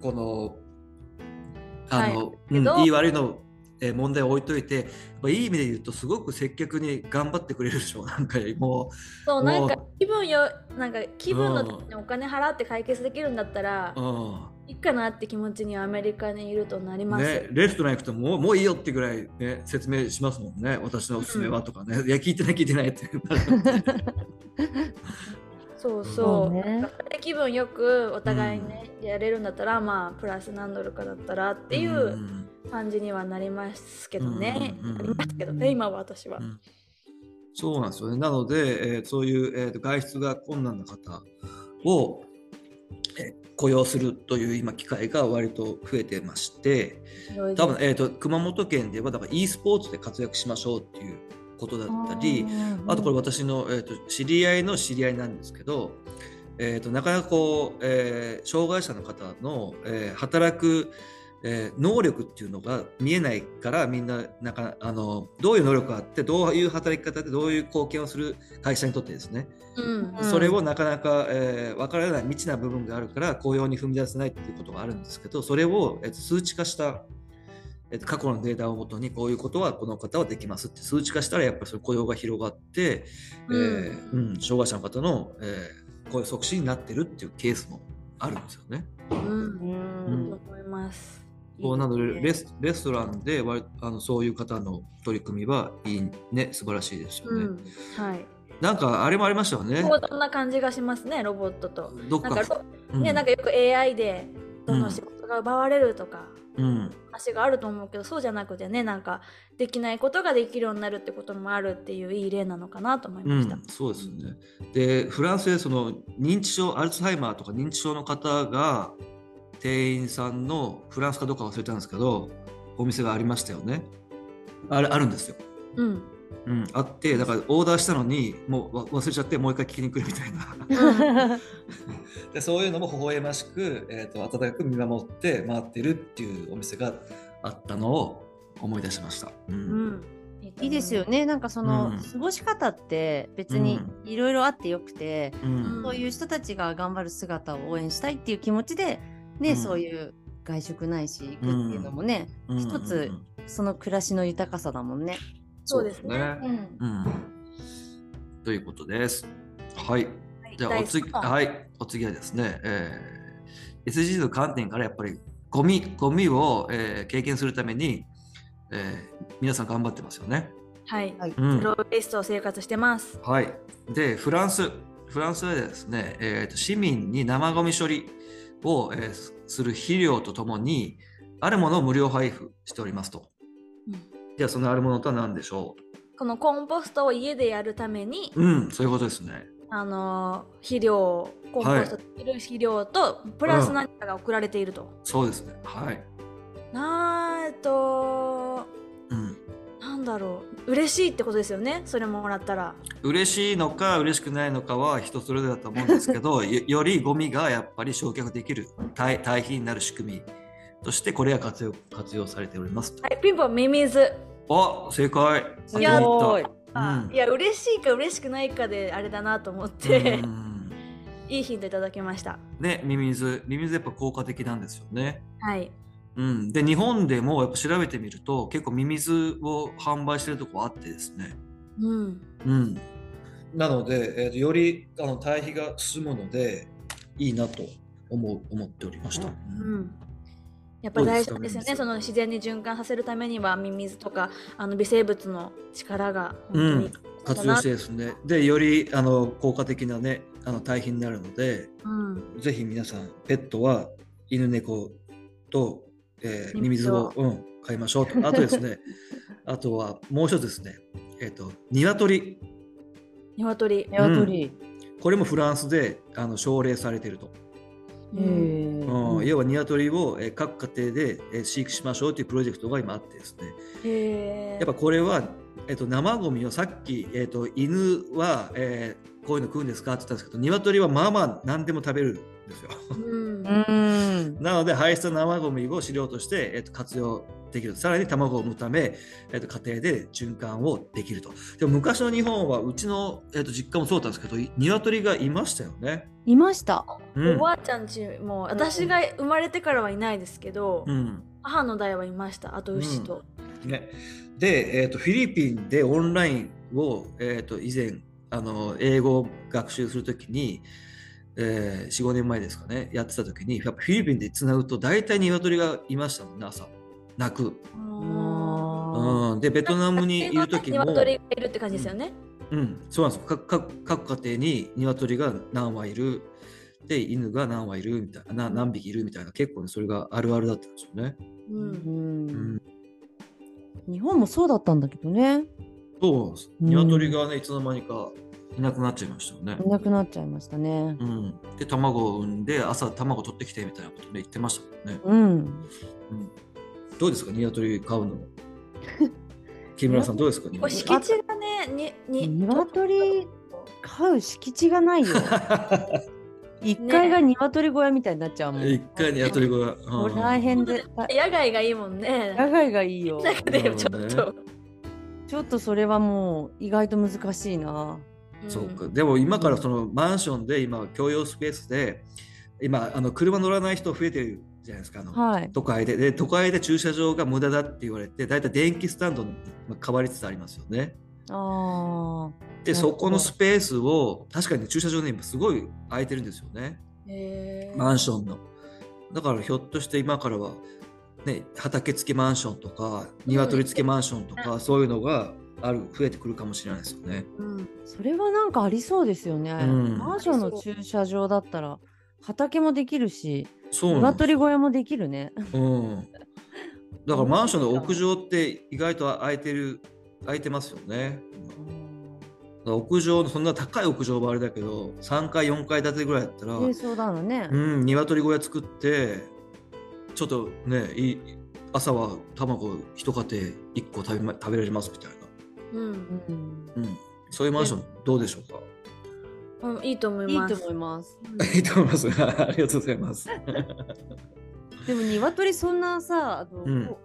このあの、はい。うんいい悪いのえー問題を置いといてやっぱいい意味で言うとすごく接客に頑張ってくれるでしょ なんかもそうなんかも気分よなんか気分のお金払って解決できるんだったらう、うんいいかなって気持ちにはアメリカにいるとなります、ね、レストラン行くともうもういいよってぐらい、ね、説明しますもんね。私のおすすめはとかね、いや聞いてない聞いてないって。そうそそううね気分よくお互いね、やれるんだったらまあプラス何ドルかだったらっていうん感じにはなりますけどね、うんうんうん。なりますけどね今は私は、うん。そうなんですよね。なので、えーそういう、えーと外出が困難な方を、えー雇用するという今機会が割と増えてまして、多分、えーと熊本県ではだから e スポーツで活躍しましょうっていうことだったり、あとこれ私の、えー、と知り合いの知り合いなんですけど、えー、となかなかこう、えー障害者の方の、えー働く、えー能力っていうのが見えないからみんななんかあのどういう能力があってどういう働き方でどういう貢献をする会社にとってですね、うん。うんそれをなかなか、えー分からない未知な部分があるから雇用に踏み出せないっていうことがあるんですけどそれを、えーと数値化した、えーと過去のデータをもとにこういうことはこの方はできますって数値化したらやっぱりその雇用が広がって、えーうん。障害者の方の、えー雇用促進になってるっていうケースもあるんですよね。うん。うん。と思います。そうなのでレスレストランで割あのそういう方の取り組みはいいね素晴らしいですよね。うん。はいなんかあれもありましたよね。そんな感じがしますねロボットとどっかなんか、うねなんかよく AI でどの仕事が奪われるとか、うん話があると思うけどそうじゃなくてねなんかできないことができるようになるってこともあるっていういい例なのかなと思いうました。ん、そうですよね。で、フランスでその認知症、アルツハイマーとか認知症の方が店員さんのフランスかどうか忘れたんですけど、お店がありましたよね。あれあるんですよ。うんうん、あって、だからオーダーしたのに、もうわ忘れちゃって、もう一回聞きに来るみたいな。でそういうのも微笑ましく、えー、と温かく見守って回ってるっていうお店があったのを思い出しました。ううん。ん。いいですよ。ね。なんかその、うん。過ごし方って別にいろいろあってよくて、うん。そういう人た च が頑張る姿を応援したいっていう気持ちでね、うん。そういう外食ないし行くっていうのもね、うん。一つその暮らしの豊かさだもんね。そうですね。うんうん。ということです。はい。じゃあお次、はい、お次はですね、えー、SDGs の観点からやっぱりゴミ、ゴミを、えー経験するために、えー皆さん頑張ってますよね。はい。はいうんゼロウェイストを生活してます。はい。で、フランス、フランスはですね、えーと市民に生ゴミ処理を、えーすする肥料とともに、あるものを無料配布しておりますと。うんじゃあ、そのあるものとは何でしょこのコンポストを家でやるために、ううん、そういうことですね。あのー肥料コンポストできる肥料と、プラス何かが送られていると。そうですね。はい。なーえっとうん。なんだろう嬉しいってことですよね？それもらったら。嬉しいのか嬉しくないのかは人それぞれだと思うんですけど よよりゴミがやっぱり焼却できる対対比になる仕組みとしてこれが活用活用されておりますと。はい、ピンポンミミズ。あ正解す当てに行ごいったうんあいや嬉しいか嬉しくないかであれだなと思って、うんいいヒントいただきました。ねミミズミミズやっぱ効果的なんですよね。はい。うん、で日本でもやっぱ調べてみると結構ミミズを販売してるとこあってですね。うん。うん、なので、えーとよりあの対比が進むのでいいなと思う思っておりました。うん。やっぱ大事ですよね。その自然に循環させるためにはミミズとかあの微生物の力が本当に、活用してですね。でよりあの効果的なねあの対比になるのでうん。ぜひ皆さんペットは犬猫と、えー、ミミミズをうん、飼いましょうと。あとですねあとはもう一つですね。えっ、と鶏。鶏。鶏。これもフランスであの奨励されていると、うん要は鶏を、えー各家庭で、えー飼育しましょうというプロジェクトが今あってですね。やっぱこれは、えっと、生ゴミをさっき、えっと、犬は、えーこういうの食うんですかって言ったんですけど鶏はまあまあ何でも食べるんですよ。うん。うん。なので排出の生ゴミを飼料として、えっと、活用できる。さらに卵を産むため、えっと、家庭で循環をできると。でも昔の日本はうちの、えっと、実家もそうだったんですけどい鶏がいましたよね。いました。うん。おばあちゃんちも私が生まれてからはいないですけど、うん。母の代はいました。あと。牛と、ね、で、えー、とフィリピンでオンラインを、えー、と以前あの英語を学習するときに、えー、45年前ですかねやってたときにやっぱフィリピンでつなぐと大体鶏がいましたもんね朝鳴く、あうん、でベトナムにいる時も、鶏がいるって感じですよね、うん、そうなんです。よ各各各家庭に鶏が何羽いる。で犬が何羽いるみたいな。な何匹いるみたいな。結構ねそれがあるあるだったんですよね。うん。うん。日本もそうだったんだけどね。そうなんです。うん。鶏がね、いつの間にかいなくなっちゃいましたよね。い。なくなっちゃいましたね。う。ん、で、卵を産んで、朝卵取ってきてみたいなことね、言ってましたもんね。うん。うん、どうですか、鶏飼うの。木村さん、どうですか、これ敷地がねにに鶏飼う敷地がないよ。一階が鶏小屋みたいになっちゃうもん。一回鶏小屋。これ大変で、あ野外がいいもんね野外がいいよ。中でちょっと、ちょっとそれはもう意外と難しいな。んそうか。でも今からそのマンションで、今、共用スペースで、今、あの車乗らない人増えてるじゃないですか。あのはい。都会でで都会で駐車場が無駄だって言われて大体電気スタンドに変わりつつありますよね。ああ。でそこのスペースを確かに駐車場ね今すごい空いてるんですよねへーマンションの。だからひょっとして今からは、ね、畑付きマンションとか鶏付きマンションとか、そういうのがある増えてくるかもしれないですよね。うんそれはなんかありそうですよね。んマンションの駐車場だったら畑もできるし、そう鶏小屋もできるね。うん、だからマンションの屋上って意外と空いてる空いてますよね。屋上のそんな高い屋上はあれだけど3階4階建てぐらいだったら、軽装だのね。うん、鶏小屋作ってちょっとねい朝は卵一家庭1個食べ,、ま、食べられますみたいな、うんうんうん、そういうマンションどうでしょうか？うん、いいと思いいいますと思います。いいと思います。ありがとうございます。でも鶏そんなさ、あのうん。こ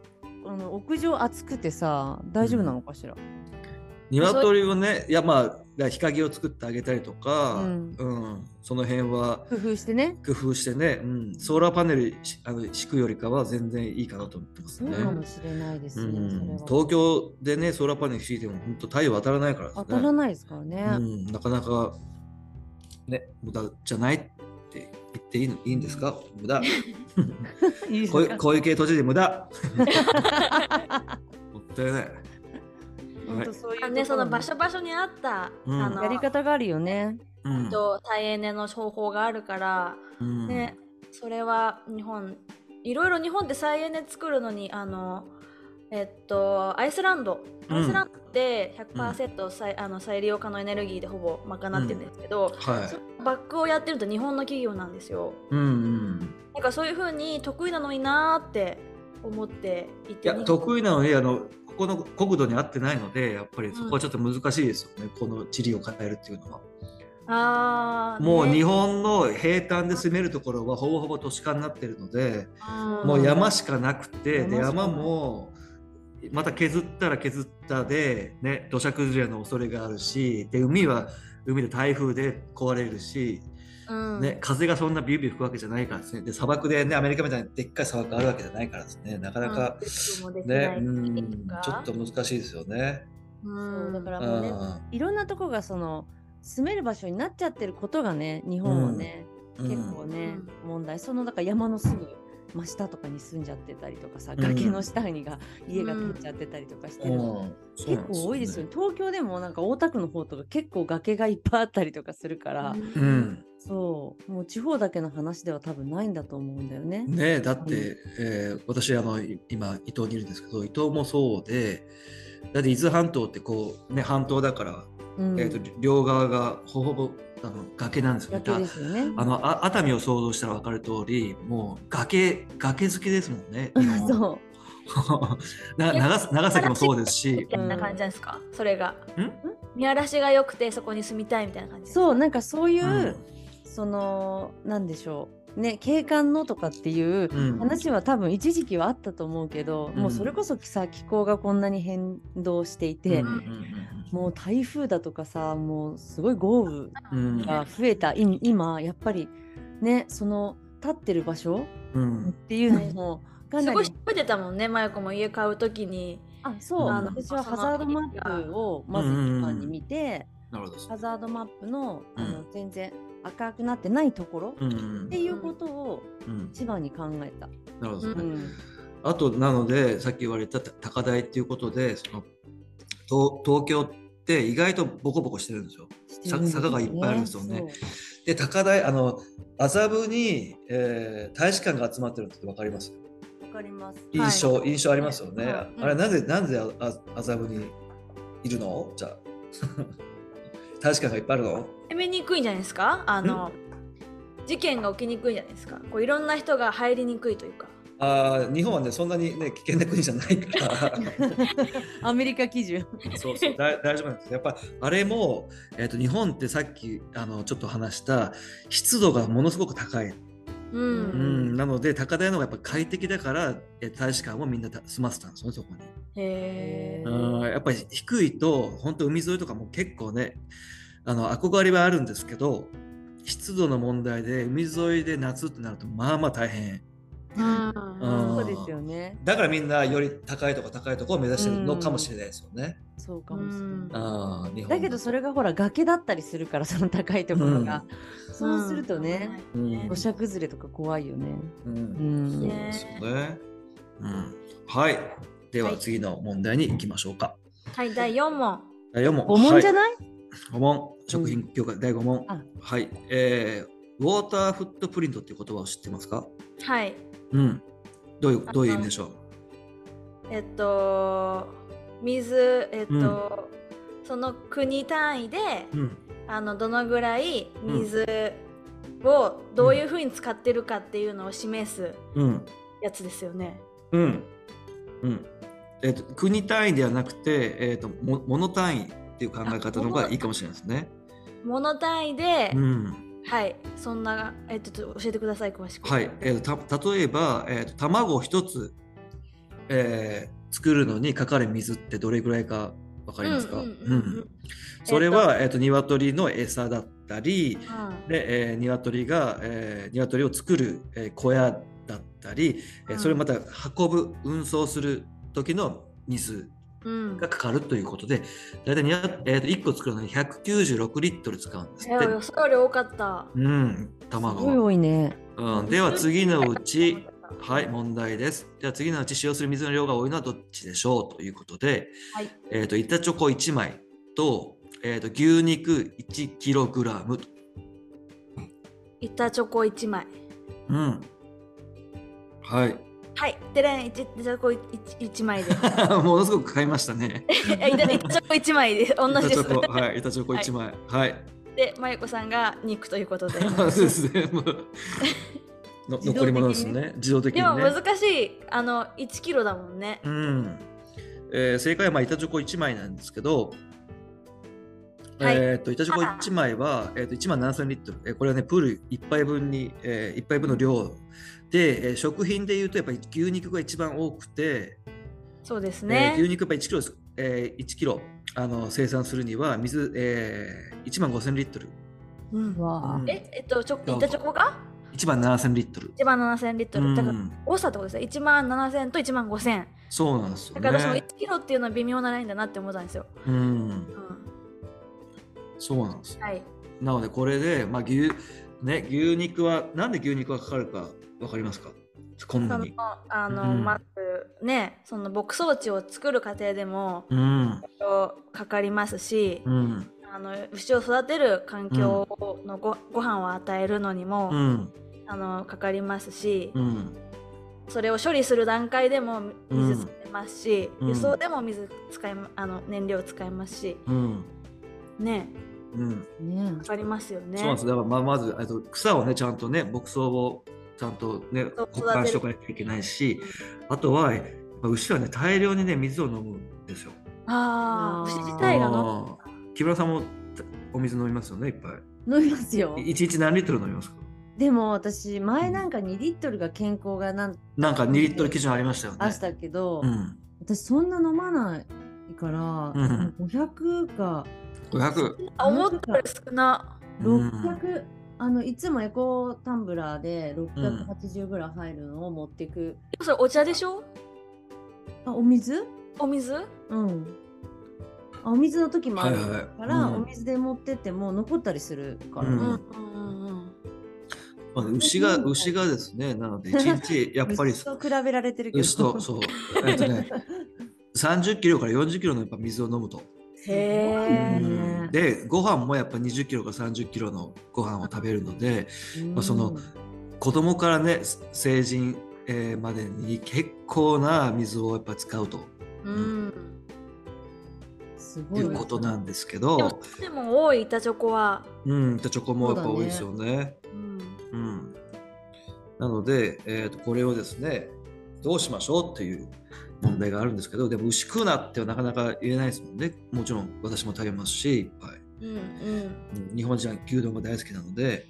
あの屋上暑くてさ大丈夫なのかしら、鶏をねいやまあ日陰を作ってあげたりとか、ううん。その辺は工夫してね。工夫してね、うん、ソーラーパネルしあの敷くよりかは全然いいかなと思ってますそうね。かもしれないですね、東京でねソーラーパネル敷いても本当太陽当たらないからですね。当たらないですからね、うん、なかなかね無駄じゃないって言っていいのいいんですか？無駄。いいですこういうかこういう系閉じで無駄。もったいない。本当そういうあね、その場所所場所に合った、うん。あのやり方があるよね。うん。と再エネの方法があるから、うん。ね、それは日本いろいろ日本って再エネ作るのにあのえっとアイスランド。うん。アイスランドって100%再,、あの再利用可能エネルギーでほぼ賄ってるんですけど、はい。そのバックをやってると日本の企業なんですよ。うんうん。なんかそういう風に得意なのになーって思っていて。いや得意なのにあのここの国土に合ってないのでやっぱりそこはちょっと難しいですよね、この地理を変えるっていうのは。あもう日本の平坦で住めるところはほぼほぼ都市化になってるので、うん。もう山しかなくてで山もまた削ったら削ったで、ね、土砂崩れの恐れがあるしで海は海で台風で壊れるし、うん。ね、風がそんなビュービュー吹くわけじゃないからですね。で砂漠で、ね、アメリカみたいにでっかい砂漠あるわけじゃないからですね。なかなか、ねうん。ちょっと難しいですよね。うん。だからうもうねんいろんなとこがその住める場所になっちゃってることがね日本はね、うん。結構ね、うん問題。そのだから山のすぐ真下とかに住んじゃってたりとかさ、ん。崖の下にが家が建っちゃってたりとかしてるの、うん。結構多いですよね。東京でもなんか大田区の方とか結構崖がいっぱいあったりとかするから、うん。そう。もう地方だけの話では多分ないんだと思うんだよね。ねえだって、えー私あのい今伊東にいるんですけど伊東もそうでだって伊豆半島ってこうね半島だから、うん。えー、と両側がほぼほぼあの崖なんですよね。崖ですよね。あのあ熱海を想像したら分かる通りもう崖崖好きですもんね。そ な長長崎もそうですし。み。たいな感じなんですか、それが。ん？見晴らしが良くてそこに住みたいみたいな感じそうなんかそういう、うん。そのなんでしょうね景観のとかっていううん。話は多分一時期はあったと思うけど、うん。もうそれこそさ気候がこんなに変動していて、うんうんもう台風だとかさもうすごい豪雨うんうんが増えたい今やっぱりねその立ってる場所うんっていうのもかすなりごいてたもんね、まゆこも家買うときに。あそうあの私はハザードマップをまず一番に見て、なるほど。ハザードマップのあの、うん全然赤くなってないところ、うんうんっていうことをうん一番に考えた。なるほどね。うんあとなのでさっき言われた高台っていうことでその東東京って意外とボコボコしてるんですよ。す坂がいっぱいあるんですよね。で高台あの麻布に、えー大使館が集まってるって分かります？わかります。印象、印象ありますよね。はい。あれなんでなんでああ麻布にいるの？じゃあ。大使館がいっぱいあるの？攻めにくいんじゃないですか？あの事件が起きにくいんじゃないですか？こういろんな人が入りにくいというか。あー日本はねそんなにね危険な国じゃないから。アメリカ基準。そうそうだ大丈夫なんですやっぱあれも、えー、と日本ってさっきあのちょっと話した湿度がものすごく高い、う。うんん、なので高台の方がやっぱ快適だからえ大使館をみんなた住ませたんですよねそこに、へえ。うん、やっぱり低いと本当海沿いとかも結構ねあの憧れはあるんですけど湿度の問題で海沿いで夏ってなるとまあまあ大変そうですよね。だからみんなより高いとこ高いとこを目指してるのかもしれないですよね、そうかもしれない。あー日本だけどそれがほら崖だったりするからその高いところが、そうするとね、うん土砂崩れとか怖いよね。うんうんそうですよね。うん、はい。でははい次の問題に行きましょうか。はい、第4問。第4問。五問じゃい、ない？5問。食品業界第5問。あはい。えー、ウォーターフットプリントっていう言葉を知ってますか？はい。うん。どういうあどういう意味でしょえっと、水、えっと、その国単位で、ううん。あの、どのぐらい水をどういうふうに使ってるかっていうのを示すうん。やつですよね。うん。うん。えっ、と、国単位ではなくて、えっ、と、も、物単位っていう考え方の方がいいかもしれないですね。物単位で、うん。はい、そんな、えっと、と教えてください、詳しく。はい、えー、とた例えば、えー、と卵一つ、えー作るのにかかる水ってどれぐらいかわかりますか、うんうんうんうんそれは、えっと鶏の餌だったりうんで、えー、鶏が、えー、鶏を作る、えー小屋だったり、えーうんそれをまた運ぶ運送する時の水うんがかかるということで大体えー、と1個作るのに196リットル使うんですって。予想より多かった。うん、す卵ごいは、多いね。うん。では次のうち、はい、問題です。では次のうち使用する水の量が多いのはどっちでしょうということで、はいえっ、と、板チョコ1枚と、えっ、と、牛肉 1kg と。板チョコ1枚。うん。はい。はい、でれん、板チョコ 1, 1枚で。ものすごく買いましたね。え板板チョコ1枚で、同じです。はい、板チョコ1枚。はい。で、まゆこさんが肉ということで。そうですね。もうの残り物ですね。自動的にでもね。難しい、あの、1キロだもんね。うん。えー正解はまあ板チョコ1枚なんですけど、はいえー、と板チョコ1枚は、えー、と1万7000リットル、えーこれはね、プール1杯分に、え1杯分の量で、えー食品でいうとやっぱり牛肉が一番多くて、そうですえーね。牛肉やっぱ1キロです、えー1キロあの生産するには水、えー1万5000リットル、うんわあうんえ、えっと、ちょ板チョコが？1万7000リットル。1万7000リットル。だから、うん多さってことですね。1万7000と1万5000。そうなんですよね。だからその1キロっていうのは微妙なラインだなって思ったんですよ。うん、うん、そうなんです。はい。なのでこれで、まあ牛ね、牛肉はなんで牛肉がかかるかわかりますか？こんなそのに。あの、うん。まずねその牧草地を作る過程でもうん。かかりますし、うん。あの牛を育てる環境のご,、ご飯を与えるのにも、うん。あのかかりますし、うん。それを処理する段階でも水使いますし、うん。輸送でも水使いまあの燃料使いますしうん。ね。うん。ねかかりますよね。そうなんです。だからまあまずあと草をねちゃんとね牧草をちゃんとね保管しておかなきゃいけないしあとは牛はね大量にね水を飲むんですよ。ああ牛自体が木村さんもお水飲みますよねいっぱい。飲みますよ。い一日何リットル飲みますか？でも私前なんか2リットルが健康がなんなんか2リットル基準ありましたよね。あしたけど、うん。私そんな飲まないから、うん500か500。あ思ったより少な。600、あのいつもエコタンブラーで680ぐらい入るのを持っていく、それお茶でしょ？あお水？お水？うん。あお水の時もあるはいはい。から、うん。お水で持ってっても残ったりするから、うん。まあ、牛が牛がですね、なので1日 やっぱり牛と比べられてるけど。牛とそう、えっとね、30キロから40キロのやっぱ水を飲むと。へで、ご飯もやっぱ20キロから30キロのご飯を食べるので、まあその子供からね、成人、えーまでに結構な水をやっぱ使うと。うん。すごい。いうことなんですけでもど、でも多い板チョコは、うん、チョコもやっぱ多いですよね。うん、うん、なので、えー、とこれをですねどうしましょうっていう問題があるんですけどでも牛食うなってはなかなか言えないですもんね。もちろん私も食べますし、はい。うんうん。うん日本人は牛丼が大好きなので、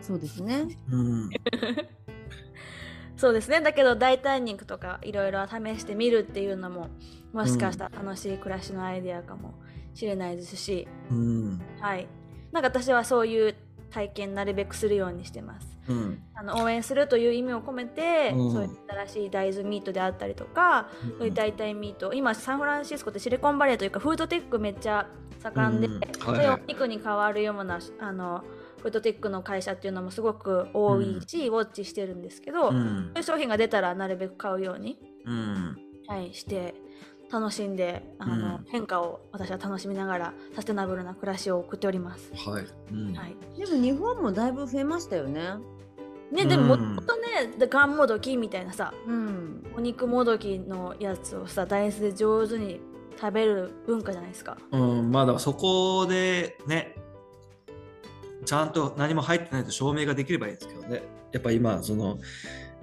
そうですね。うん。そうですね。だけど代替肉とかいろいろ試してみるっていうのももしかしたら楽しい暮らしのアイデアかもしれないですし、うん。はい。なんか私はそういう体験なるべくするようにしてますうん。あの応援するという意味を込めて、うん。そういった新しい大豆ミートであったりとか、そういう代替ミート。今サンフランシスコってシリコンバレーというかフードテックめっちゃ盛んで、うん。はいそういうお肉に変わるようなあのフードテックの会社っていうのもすごく多いし、ウォッチしてるんですけど、うそうんいう商品が出たらなるべく買うように、うん。はい、して楽しんであの、うん。変化を私は楽しみながらサステナブルな暮らしを送っております。はい、うんはいでも日本もだいぶ増えましたよねね、でもうん。もとねでガンモドキみたいなさうん。お肉もどきのやつをさ大豆で上手に食べる文化じゃないですか。うん、まあだからそこでねちゃんと何も入ってないと証明ができればいいですけどね。やっぱ今その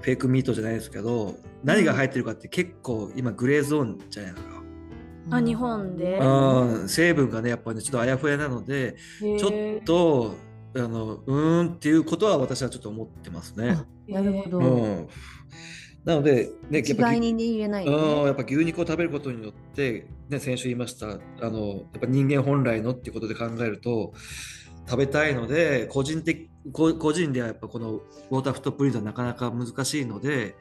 フェイクミートじゃないですけど何が入ってるかって結構今グレーゾーンじゃないですか。あ日本で？うん、成分がねやっぱねちょっとあやふやなのでちょっとあのうーんっていうことは私はちょっと思ってますね。あなるほど、うん、なので、ね、一概にね言えやっぱ牛肉を食べることによって、ね、先週言いましたあのやっぱ人間本来のっていうことで考えると食べたいので個人的個個人ではやっぱこのウォーターフットプリントはなかなか難しいので、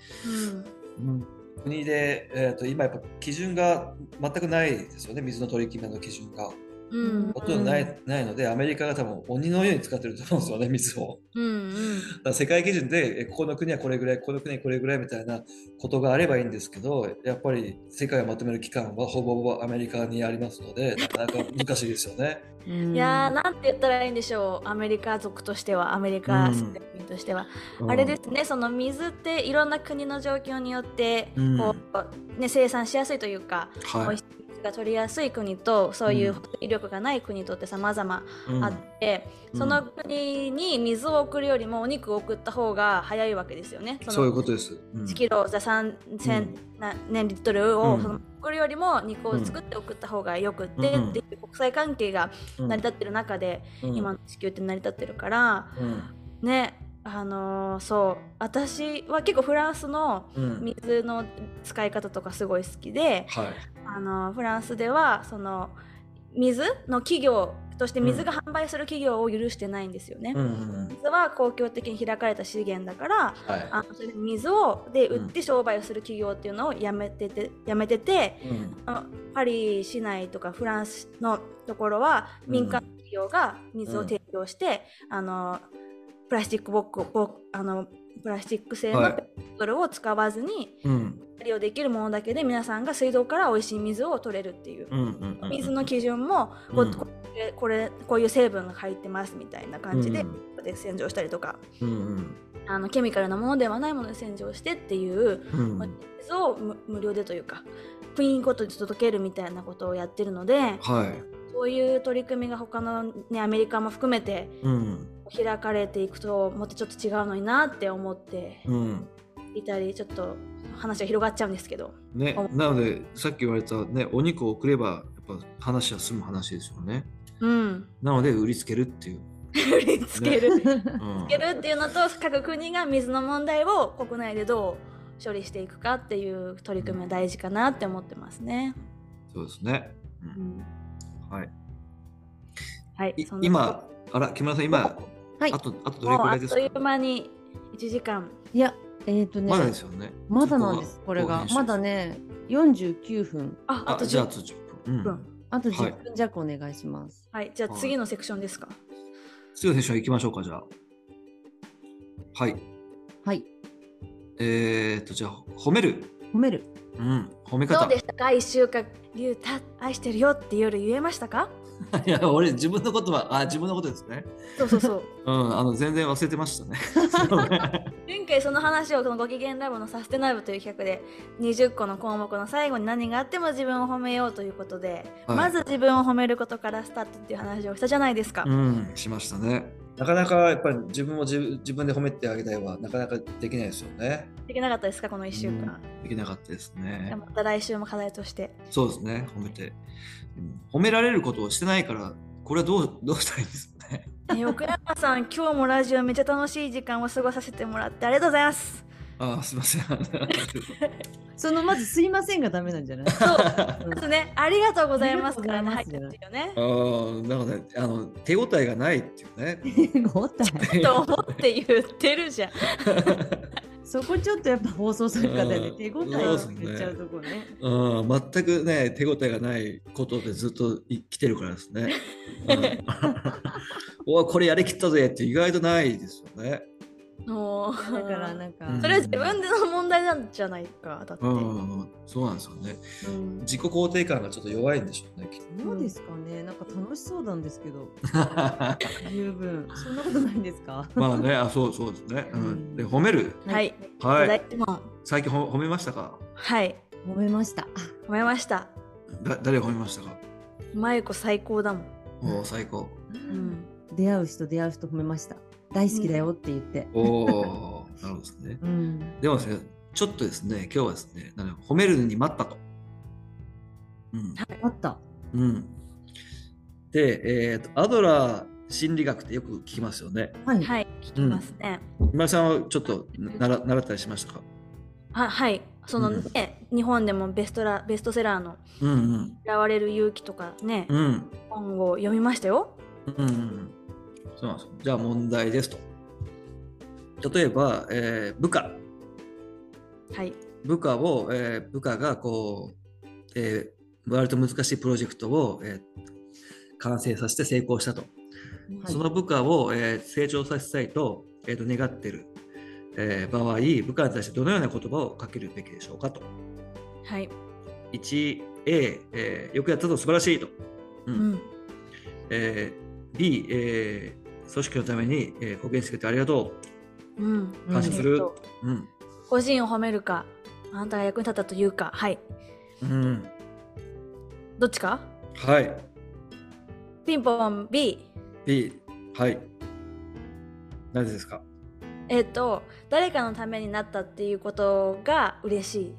うん。国で、えー、と今やっぱ基準が全くないですよね。水の取り決めの基準がうん。うんほとんどない,、ないのでアメリカが多分鬼のように使ってると思うんですよね水を。うんうん。だから世界基準でえここの国はこれぐらいここの国はこれぐらいみたいなことがあればいいんですけどやっぱり世界をまとめる機関はほぼほぼアメリカにありますのでなかなか難しいですよね。うん。いやーなんて言ったらいいんでしょう。アメリカ族としてはアメリカ国としては、あれですねその水っていろんな国の状況によってうん。こう、ね、生産しやすいというか、はい。美味しい水が取りやすい国とそういううん。威力がない国とって様々うん。あって、うん。その国に水を送るよりもお肉を送った方が早いわけですよね。のそういうことです。うん。1キロじゃ3000うんな年リットルを送るよりも肉を作って送った方がよくってうん。っていう国際関係がうん成り立ってる中でうん。今の地球って成り立ってるからうん。ねあのーそう私は結構フランスのうん。水の使い方とかすごい好きではいあのフランスではその水の企業として水が販売する企業を許してないんですよね。うんうん水は公共的に開かれた資源だからはい。あのそれで水をで売って商売をする企業っていうのをやめててやめててうん。パリ市内とかフランスのところはうん。民間企業が水を提供して、あのプラスチックボックあのプラスチック製のはい。ペットボトルを使わずにうん。利用できるものだけで皆さんが水道から美味しい水を取れるっていう。水の基準もこ,、うん。これこれこういう成分が入ってますみたいな感じで,、うん。で洗浄したりとかうんうん。あのケミカルなものではないもので洗浄してっていううんまあ水を無無料でというかクイーンコットで届けるみたいなことをやってるのではい。そういう取り組みが他の、ね、アメリカも含めてうん開かれていくともっとちょっと違うのになって思ってうん。いたりちょっと話が広がっちゃうんですけど。ね、なのでさっき言われたねお肉を送ればやっぱ話は済む話ですよね。うん。なので売りつけるっていう。売りつける、うん。つけるっていうのと各国が水の問題を国内でどう処理していくかっていう取り組みは大事かなって思ってますね。そうですね。ううん。んはい。はい今あら木村さん今はいあとあとどれくらいですか？もうあっという間に1時間。いや、えっ、とね、まだですよね。まだなんです、これが。まだね。ね、49分。あ、あと10あじゃああと10分。う分ん。。あとはい10分弱お願いします。はい、じゃあ次のセクションですか？次の選手は行きましょうかじゃあ。はい。はい。えー、っとじゃあ褒める。褒める。うん。褒めど方。うでしたか ?1 週間、りゅうた、愛してるよって夜言えましたか？いや俺自分のことはあ自分のことですね。そうそうそう。うんあの全然忘れてましたね。前回その話をこのご機嫌ラボのサステナブルという企画で20個の項目の最後に何があっても自分を褒めようということで、はいまず自分を褒めることからスタートっていう話をしたじゃないですか。うんしましたね。なかなかやっぱり自分を自分自分で褒めてあげたいはなかなかできないですよね。できなかったですかこの1週間。できなかったですねあ。また来週も課題として。そうですね褒めて、うん褒められることをしてないからこれはどう どうしたらいいんですか？ね。奥山さん、今日もラジオめっちゃ楽しい時間を過ごさせてもらってありがとうございます。あーすいません。そのまずすいませんがダメなんじゃない？そう、うんまずね、ありがとうございますからね、ありがとうございます入ってるよねあ。ーなのであの手応えがないっていうね。ごったいと思って言ってるじゃん。そこちょっとやっぱ放送する方でうん手応えを言っちゃうとこね。うん、全くね、手応えがないことでずっとい来てるからですね。うん、おいこれやりきったぜって意外とないですよね。もう。だからなんか、うん。それは自分での問題なんじゃないかだって、うん、そうなんですよね。うん。自己肯定感がちょっと弱いんでしょうね、きっどうですかね。なんか楽しそうなんですけど。と。十分。そんなことないんですか？まあね、あ、そうそうですね。うん、で、褒める？はい、はい。第一問最近ほ褒めましたか？はい。褒めました。褒めました。だ誰を褒めましたか？まゆこ最高だもん、おお、最高。うん、出会う人出会う人褒めました大好きだよって言って。おお、なるほどですね。うん。でもですね、ちょっとですね、今日はですね、なんか褒めるに待ったと。うん。あった。うん。で、えーと、アドラー心理学ってよく聞きますよね。はい、はい聞きますね、今井さんはちょっとなら習ったりしましたか？ははい。そのうん。ね、日本でもベストラベストセラーのうんうん「嫌われる勇気」とかね、うん。本を読みましたよ。うんうんそうなんですよ。じゃあ問題ですと。例えば、えー部下。はい。部下を、えー部下がこう、えー割と難しいプロジェクトを、えー完成させて成功したと、はい。その部下を、えー成長させたいと,、えーと願ってる、えー場合部下に対してどのような言葉をかけるべきでしょうかと。はい。1A、えーよくやったと素晴らしいと、ううんん。えー B、えー組織のために、えー貢献してくれてありがとう。ん。う感謝する。えっと、うん。個人を褒めるか、あなたが役に立ったというか、はい。うん、どっちか？はい。ピンポン B。B はい。なぜですか？えっと、誰かのためになったっていうことが嬉しい。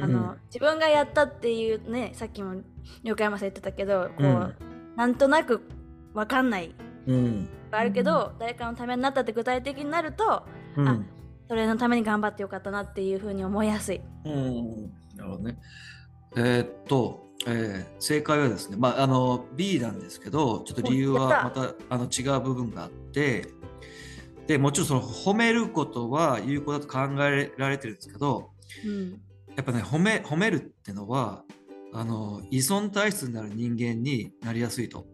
あの、うん。自分がやったっていうね、さっきも横山さん言ってたけど、こう、うん。なんとなくわかんない。うんあるけど、誰かのためになったって具体的になると、うんあそれのために頑張ってよかったなっていうふうに思いやすい。うんなるほどね。えーっと、えー正解はですね、まあ、あの B なんですけど、ちょっと理由はまたあの違う部分があって、でもちろんその褒めることは有効だと考えられてるんですけど、うん。やっぱね、褒め褒めるってのは、あの依存体質になる人間になりやすいと。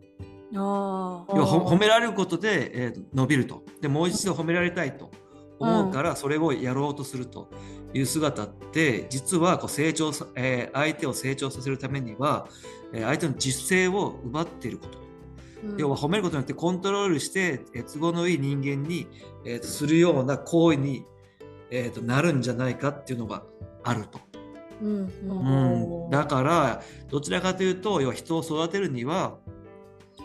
あ要はほ褒められることで、えー伸びると。で、もう一度褒められたいと思うから、それをやろうとするという姿って、実はこう成長さ、えー相手を成長させるためには、えー相手の実性を奪っていること。要は褒めることによってコントロールして、えー都合のいい人間に、えーとするような行為に、えーとなるんじゃないかっていうのがあると。うん。うん。うん、だからどちらかというと要は人を育てるには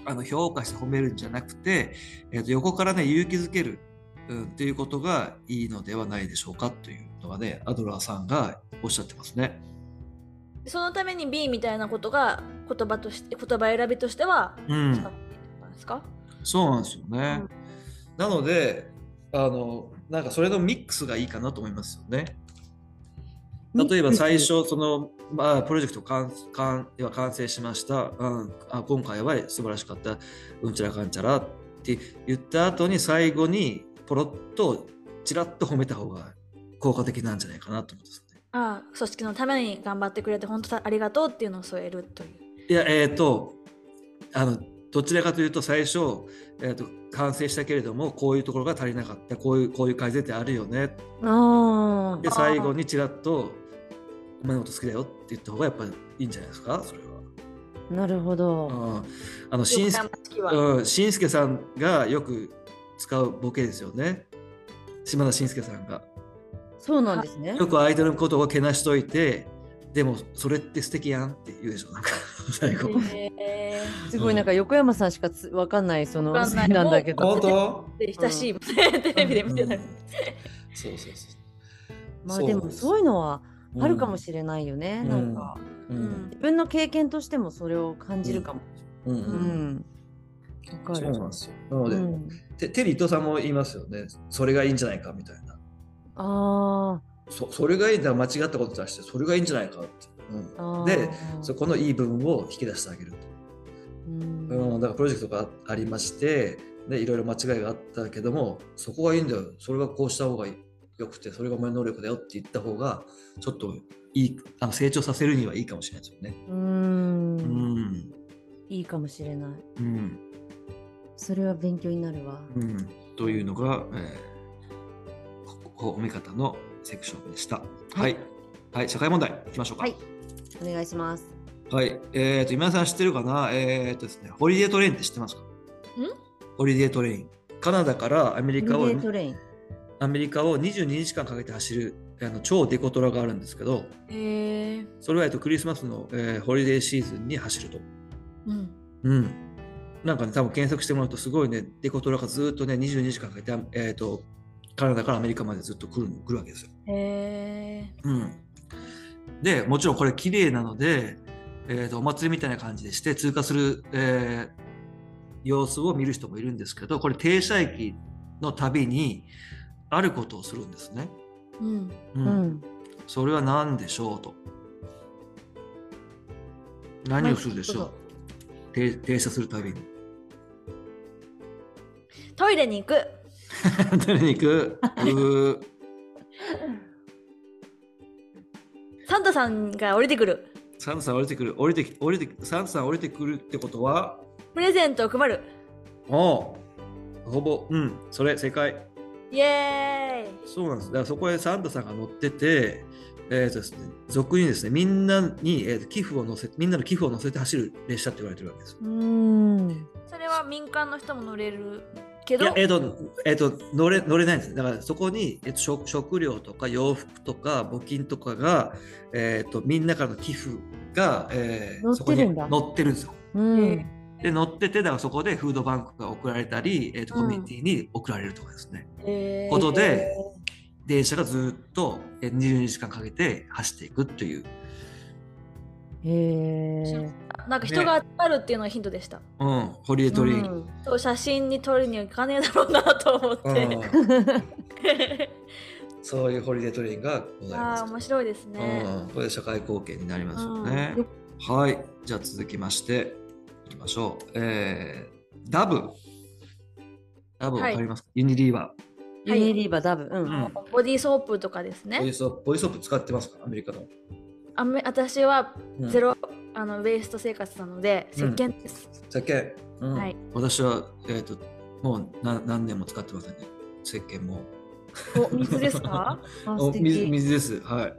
あの評価して褒めるんじゃなくて、えー、と横からね勇気づける、うん、っていうことがいいのではないでしょうかというのはねアドラーさんがおっしゃってますね。そのために B みたいなことが言葉として言葉選びとしてはうんですか、そうなんですよね。うんなのであのなんかそれのミックスがいいかなと思いますよね。例えば最初その、まあ、プロジェクト完完要は完成しました、うん、あ今回は素晴らしかった。うんちゃらかんちゃらって言った後に最後にポロッとちらっと褒めた方が効果的なんじゃないかなと思うんですね。ああ組織のために頑張ってくれて本当ありがとうっていうのを添えるという。いやえっ、とあのどちらかというと最初、えー、と完成したけれどもこういうところが足りなかった。こういうこういう改善点あるよね。で最後にちらっと「お前のこと好きだよ」って言った方がやっぱりいいんじゃないですか？それは。なるほど。うんあのしんす横山式はうん、しんすけさんがよく使うボケですよね。島田紳介さんが。そうなんですね。よく相手のことをけなしといて、でもそれって素敵やんって言うでしょ、なんか 最後。えすごいなんか横山さんしかつわかんないそのわかんなんだけど。本当ー、で親しいもんね、テレビで見てたり、そうそうそまあでもそういうのはう。あるかもししれないよね。うんなんかれうん自分の経験としてもそれを感じるかも。うんううんかそうる。なんですよ。なので、うんてテリー伊藤さんも言いますよね。それがいいんじゃないかみたいな。あそそれがいいんだ間違ったこと出して、それがいいんじゃないかって。あうん、ー。で、そこのいい部分を引き出してあげると。うん。うん、だからプロジェクトがありまして、でいろいろ間違いがあったけどもそこがいいんだよそれがこうした方がよくてそれがお前の能力だよって言った方がちょっといいあの成長させるにはいいかもしれないですよね。う。うんんいいかもしれない。うんそれは勉強になるわ。うん、というのが、えー、ここ褒め方のセクションでした。ははいい、はい社会問題いきましょうか。はい。お願いします。はい、えー、と今田さん知ってるかな？えー、とですね Holiday Train って知ってますか？ Holiday Train。カナダからアメリカを Holiday Train。アメリカを22日間かけて走るあの超デコトラがあるんですけど、えー、それはえっとクリスマスの、えーホリデーシーズンに走ると。うん。うん。なんかね、多分検索してもらうとすごいね、デコトラがずっとね、22時間かけて、えー、とカナダからアメリカまでずっと来る来るわけですよ。えうん。で、もちろんこれ綺麗なので、えー、とお祭りみたいな感じでして通過する、えー様子を見る人もいるんですけど、これ停車駅のたびにあることをするんですね。ー、うん。ううんん。それは何でしょうと。何をするでしょう、停停車するたびに。トイレに行く トイレに行く。サンタさんが降りてくるサンタさん降りてくる。降りてき降りてサンタさん降りてくるってことは、プレゼントを配るおうほぼ、うん、それ正解。イエーイそうなんです。だからそこへサンタさんが乗ってて、えーとですね、俗にですね、みんなに、えーと寄付を乗せみんなの寄付を乗せて走る列車って言われてるわけです。うん。それは民間の人も乗れるけど？いや、えっ、と、えっ、と、乗れ、乗れないんです。だから、そこに、えっ、と、食、食料とか洋服とか募金とかが。えっ、と、みんなからの寄付が、えー乗ってるんだそこに乗ってるんですよ。うん。で、乗ってて、だから、そこでフードバンクが送られたり、えっ、と、うん。コミュニティに送られるとかですね。えー。ことで電車がずっとえー22時間かけて走っていくという。へえ。なんか人が集まるっていうのがヒントでした、うん、 Holiday Train。うん。そう写真に撮りに行かねえだろうなと思って、うん。そういう Holiday Train がございます。ああ面白いですね、うん、これで社会貢献になりますよね。はい、じゃあ続きましてましょう。えー、 Dove。Dove わかりますか、ユニリーバユニリーバー Dove。うん。うんボディーソープとかですー。ボイねスソー soap 使ってますか？アメリカの。あめ私はうん zero、あの waste 生活なので石鹸です、石鹸、うんはい私は、えー、ともう何何年も使ってませんね。石鹸も。お水ですか？あお。水水です。はい。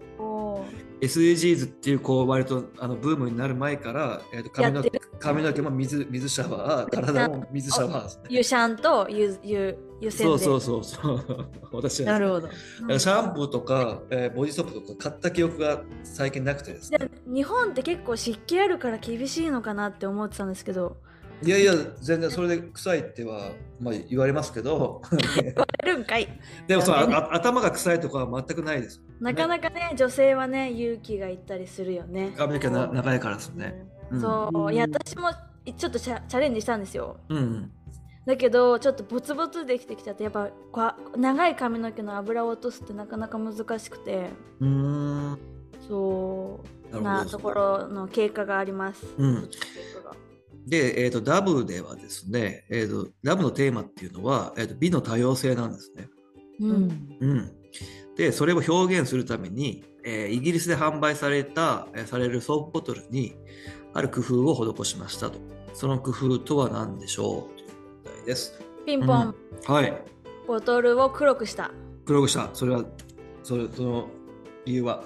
SDGs っていうこう割とあのブームになる前から、えー、と髪の髪の毛も水水シャワー、体も水シャワー。湯シャンと湯湯湯洗でそうそうそうそう。私はなるほど。うんシャンプーとか、えーボディソープとか買った記憶が最近なくてですね。で日本って結構湿気あるから厳しいのかなって思ってたんですけどいやいや、全然それで臭いっては、まあ、言われますけど、言われるんかい でもそう、頭が臭いとかは全くないです。なかなかね女性はね勇気がいったりするよね髪の毛な長いからですね。うんそういや私もちょっとチャチャレンジしたんですようん。だけどちょっとボツボツできてきちゃってやっぱ長い髪の毛の油を落とすってなかなか難しくてうーん。そうなところの経過があります。うん。で、えー、とダブではですね、えー、とダブのテーマっていうのは、えー、と美の多様性なんですね。ううんん。うん、でそれを表現するために、えーイギリスで販売された、えーされるソープボトルにある工夫を施しましたと。その工夫とは何でしょうという問題です。ピンポン、はい。ボトルを黒くした。黒くした。それは、それその理由は？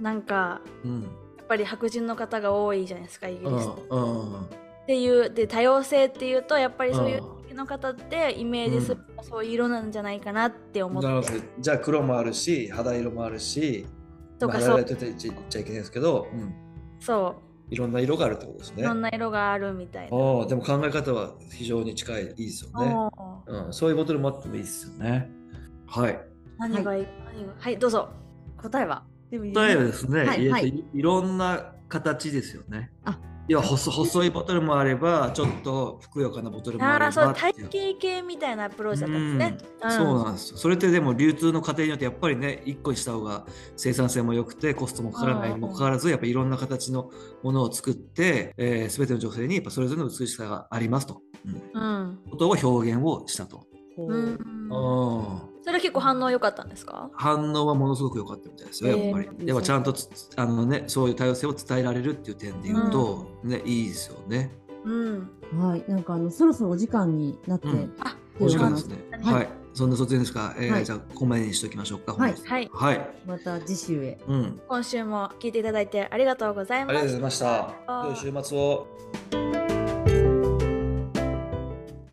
なんかうん。やっぱり白人の方が多いじゃないですかイギうんリスって。うんっていうで多様性っていうとやっぱりそういううんの方ってイメージするのがそういう色なんじゃないかなって思って。なるほど。じゃあ黒もあるし、肌色もあるし、まあとかそう肌色って言っちゃ言っちゃいけないですけど、うん、そいろんな色があるってことですう、ね。いろんな色があるみたいな。ああ、でも考え方は非常に近い、いいですよね。うん、そういうボトルもあってもいいですよね。はい。何がいい、何がはいどうぞ。答えは答えはですね、えーとはいはいいいろんな形ですよね。あ要は細細いボトルもあれば、ちょっとふくよかなボトルもあればああそう体型系みたいなアプローチだったんですね。うんそうなんですよ。それってでも流通の過程によってやっぱりね、1個にした方が生産性も良くてコストもかからないにもかかわらず、やっぱりいろんな形のものを作って、えー、全ての女性にやっぱそれぞれの美しさがありますと。うん、うん。ことを表現をしたと。ほううんうんそれは結構反応良かったんですか？反応はものすごく良かったみたいですよ、やっぱり。えーやっぱちゃんとつあの、ね、そういう多様性を伝えられるっていう点で言うと、ね、いいですよね。うん。はい、なんかあのそろそろお時間になって、うんあお時間ですね。はいはい。そんな卒園ですか、えーはいじゃあ、ここまでにしておきましょうか。はいはい。はい。また次週へ。うん。今週も聞いていただいてありがとうございあまりがとうございす。ました。良い週末を。